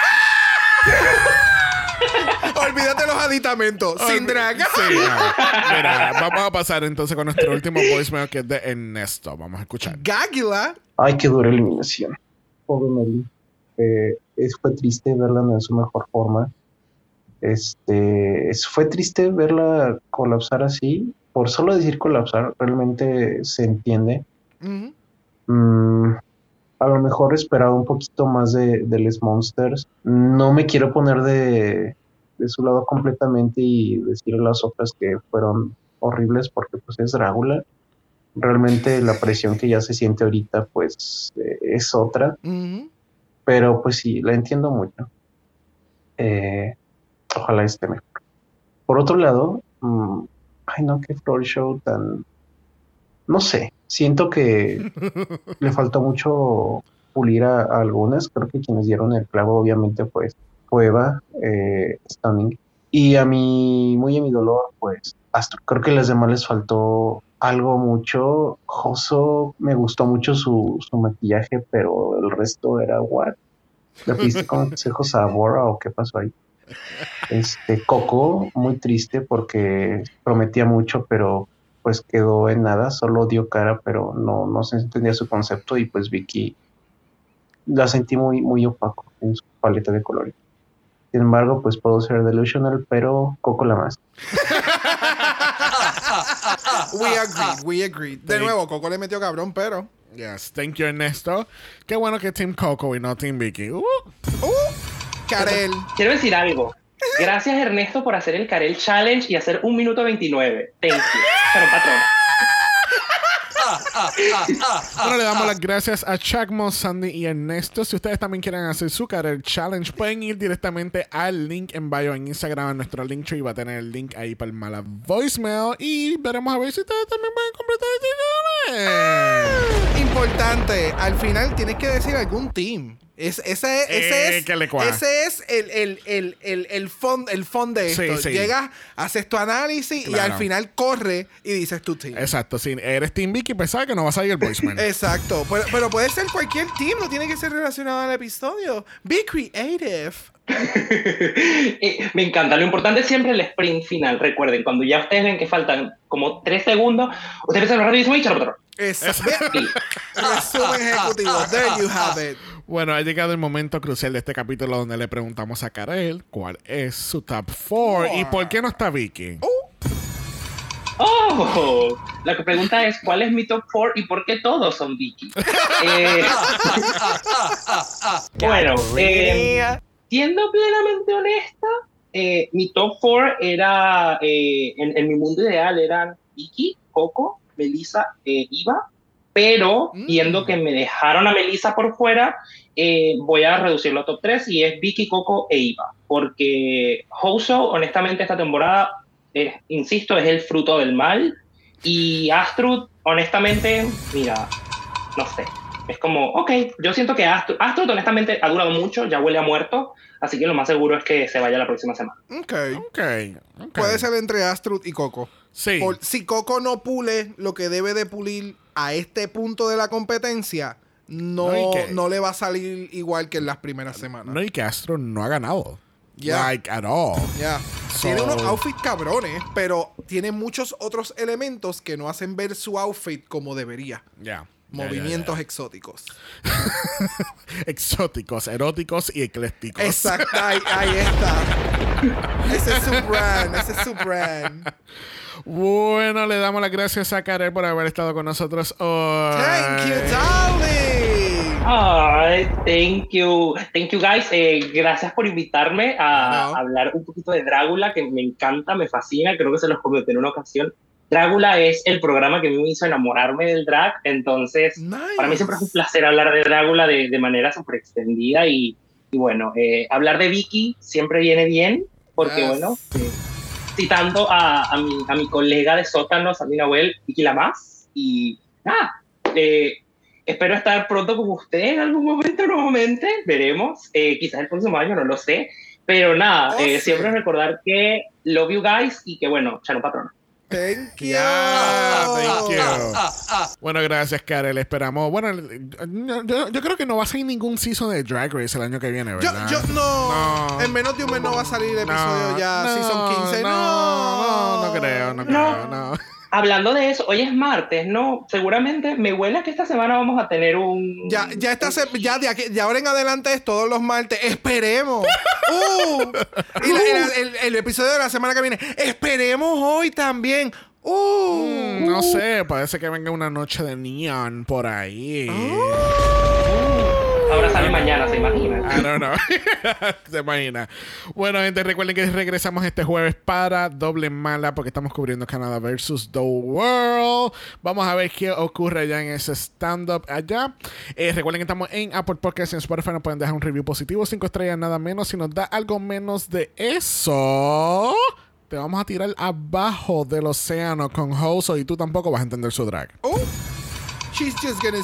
Olvídate los aditamentos. Sin drag. Sí, no. Mira, vamos a pasar entonces con nuestro último voicemail que es de Ernesto. Vamos a escuchar. Gáguila. Ay, qué dura eliminación. Pobre Meli. Eh, es, fue triste verla en su mejor forma. Este, es- fue triste verla colapsar así. Por solo decir colapsar, realmente se entiende. Mm, a lo mejor esperaba un poquito más de, de Les Monsters. No me quiero poner de, de su lado completamente y decir las otras que fueron horribles porque pues es Drácula. Realmente la presión que ya se siente ahorita pues eh, es otra, pero pues sí, la entiendo mucho. Eh, ojalá esté mejor. Por otro lado, mm, ay no, qué floor show tan... No sé, siento que *laughs* le faltó mucho pulir a, a algunas. Creo que quienes dieron el clavo obviamente pues fue Eva, eh, Stunning. Y a mi, muy a mi dolor, pues Astro. Creo que las demás les faltó algo mucho. Joso, me gustó mucho su, su maquillaje, pero el resto era what? ¿Le pediste *laughs* consejos a Bora o qué pasó ahí? Este Coco, muy triste porque prometía mucho, pero pues quedó en nada, solo dio cara, pero no, no se entendía su concepto y pues Vicky la sentí muy, muy opaco en su paleta de colores. Sin embargo, pues puedo ser delusional, pero Coco la más. *laughs* We agree, we agree. De nuevo, Coco le metió cabrón, pero. Yes, thank you, Ernesto. Qué bueno que Team Coco y no Team Vicky. Uh, ¡Uh! Karel. Quiero decir algo. Gracias, Ernesto, por hacer el Karel Challenge y hacer un minuto 29. Thank you. Pero, patrón. Bueno, le damos las gracias a Chacmo, Sandy y Ernesto. Si ustedes también quieren hacer su Karel Challenge, pueden ir directamente al link en bio en Instagram, en nuestro link tree. Va a tener el link ahí para el mala voicemail. Y veremos a ver si ustedes también pueden completar este challenge. Importante, al final tienes que decir algún team. Es, ese, ese Eh, es, que le cua. ese es el, el, el, el, el fond, el fond de esto. sí. Llegas, haces tu análisis y al final corre y dices tu team. Exacto, si eres Team Vicky, pues sabes que no va a salir el voicemail. *laughs* Exacto. Pero, pero puede ser cualquier team, no tiene que ser relacionado al episodio. Be creative. *laughs* Me encanta. Lo importante es siempre el sprint final. Recuerden, cuando ya ustedes ven que faltan como tres segundos, ustedes empiezan a rapidísimo y. Y *laughs* Resumen ejecutivo. There you have it. Bueno, ha llegado el momento crucial de este capítulo donde le preguntamos a Karel cuál es su top 4 y por qué no está Vicky. ¡Oh! La que pregunta es: ¿cuál es mi top 4 y por qué todos son Vicky? *laughs* Eh, *laughs* bueno, eh, siendo plenamente honesta, eh, mi top 4 era, eh, en, en mi mundo ideal, eran Vicky, Coco, Melissa, eh, Iva, pero Mm. viendo que me dejaron a Melissa por fuera, eh, voy a reducirlo a top 3 y es Vicky, Coco e Iva, porque Hoso, honestamente, esta temporada, eh, insisto, es el fruto del mal, y Astrud, honestamente, mira, no sé. Es como, ok, yo siento que Astrud, Astrud honestamente ha durado mucho, ya huele a muerto, así que lo más seguro es que se vaya la próxima semana. Ok. Ok, ok. Puede ser entre Astrud y Coco. Sí. Por- si Coco no pule lo que debe de pulir a este punto de la competencia, no, No, y que- no le va a salir igual que en las primeras semanas. No, y que Astro no ha ganado. Yeah. Like, at all. So- Tiene unos outfits cabrones, pero tiene muchos otros elementos que no hacen ver su outfit como debería. Yeah. Ya, ya, Movimientos exóticos. *laughs* Exóticos, eróticos y eclécticos. Exacto, ahí, ahí está. Ese es su brand, ese es su brand. *laughs* Bueno, le damos las gracias a Karel por haber estado con nosotros hoy. Thank you, darling. Ay, thank you. Thank you, guys. Eh, gracias por invitarme a hablar un poquito de Drácula, que me encanta, me fascina. Creo que se los comenté en una ocasión. Drácula es el programa que me hizo enamorarme del drag. Entonces, Nice. para mí siempre es un placer hablar de Drácula de, de manera súper extendida. Y, y bueno, eh, hablar de Vicky siempre viene bien, porque Yes. bueno, eh, citando a, a, mi, a mi colega de sótanos, a mi Nahuel, Vicky Lamas. Y nada, eh, espero estar pronto con usted en algún momento nuevamente. Veremos. Eh, quizás el próximo año, no lo sé. Pero nada, Oh, eh, sí. siempre recordar que love you guys y que bueno, chano patrona. Thank you. Yeah, thank you. Bueno, gracias, Karel. Esperamos. Bueno, yo, yo- yo creo que no va a salir ningún season de Drag Race el año que viene, Yo, ¿verdad? yo no, No. En menos de un mes no va a salir el episodio ya, no, season 15. No, No, no, no creo, no, No. creo, no. Hablando de eso, hoy es martes, ¿no? Seguramente me huele a que esta semana vamos a tener un... Ya, ya, esta se- ya de, aquí- de ahora en adelante es todos los martes. Esperemos. *laughs* Uh. Y la- y la- el, el episodio de la semana que viene. Esperemos hoy también. Uh. Mm, No sé, parece que venga una noche de neon por ahí. Ahora sale mañana, se imagina. I don't know. Se imagina. Bueno, gente, recuerden que regresamos este jueves para Doble Mala porque estamos cubriendo Canadá versus The World. Vamos a ver qué ocurre allá en ese stand-up allá. Eh, recuerden que estamos en Apple Podcasts y en Spotify. Nos pueden dejar un review positivo, cinco estrellas, nada menos. Si nos da algo menos de eso, te vamos a tirar abajo del océano con Hoso y tú tampoco vas a entender su drag. Oh. She's just gonna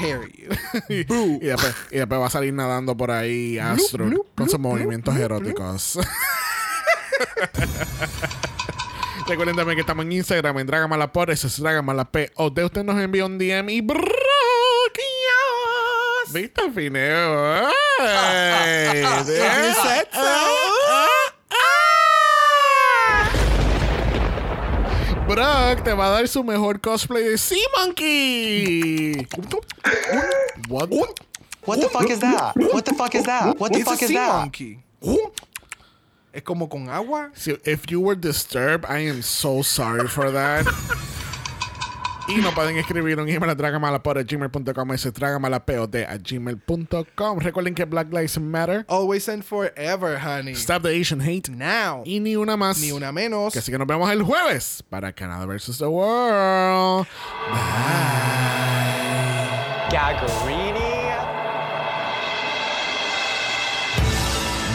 you. *laughs* y, después, y después va a salir nadando por ahí Astro bloop, con sus bloop, movimientos eróticos. *laughs* Recuerden también que estamos en Instagram en Dragamalapod, ese es Dragamalap. O de usted nos envía un DM y broqueas. ¿Viste, Fineo? *laughs* ¡Ay! Brock te va a dar su mejor cosplay de Sea Monkey. What? What the fuck is that? What the fuck is that? What the It's a fuck is sea that? monkey. Es como con agua. Si- If you were disturbed, I am so sorry for that. *laughs* y nos pueden escribir un email a dragamalapod.gmail.com ese dragamalapod a gmail.com. Recuerden que Black Lives Matter. Always and forever, honey. Stop the Asian hate. Now. Y ni una más. Ni una menos. Que Así que nos vemos el jueves para Canada vs. The World. Gagarini.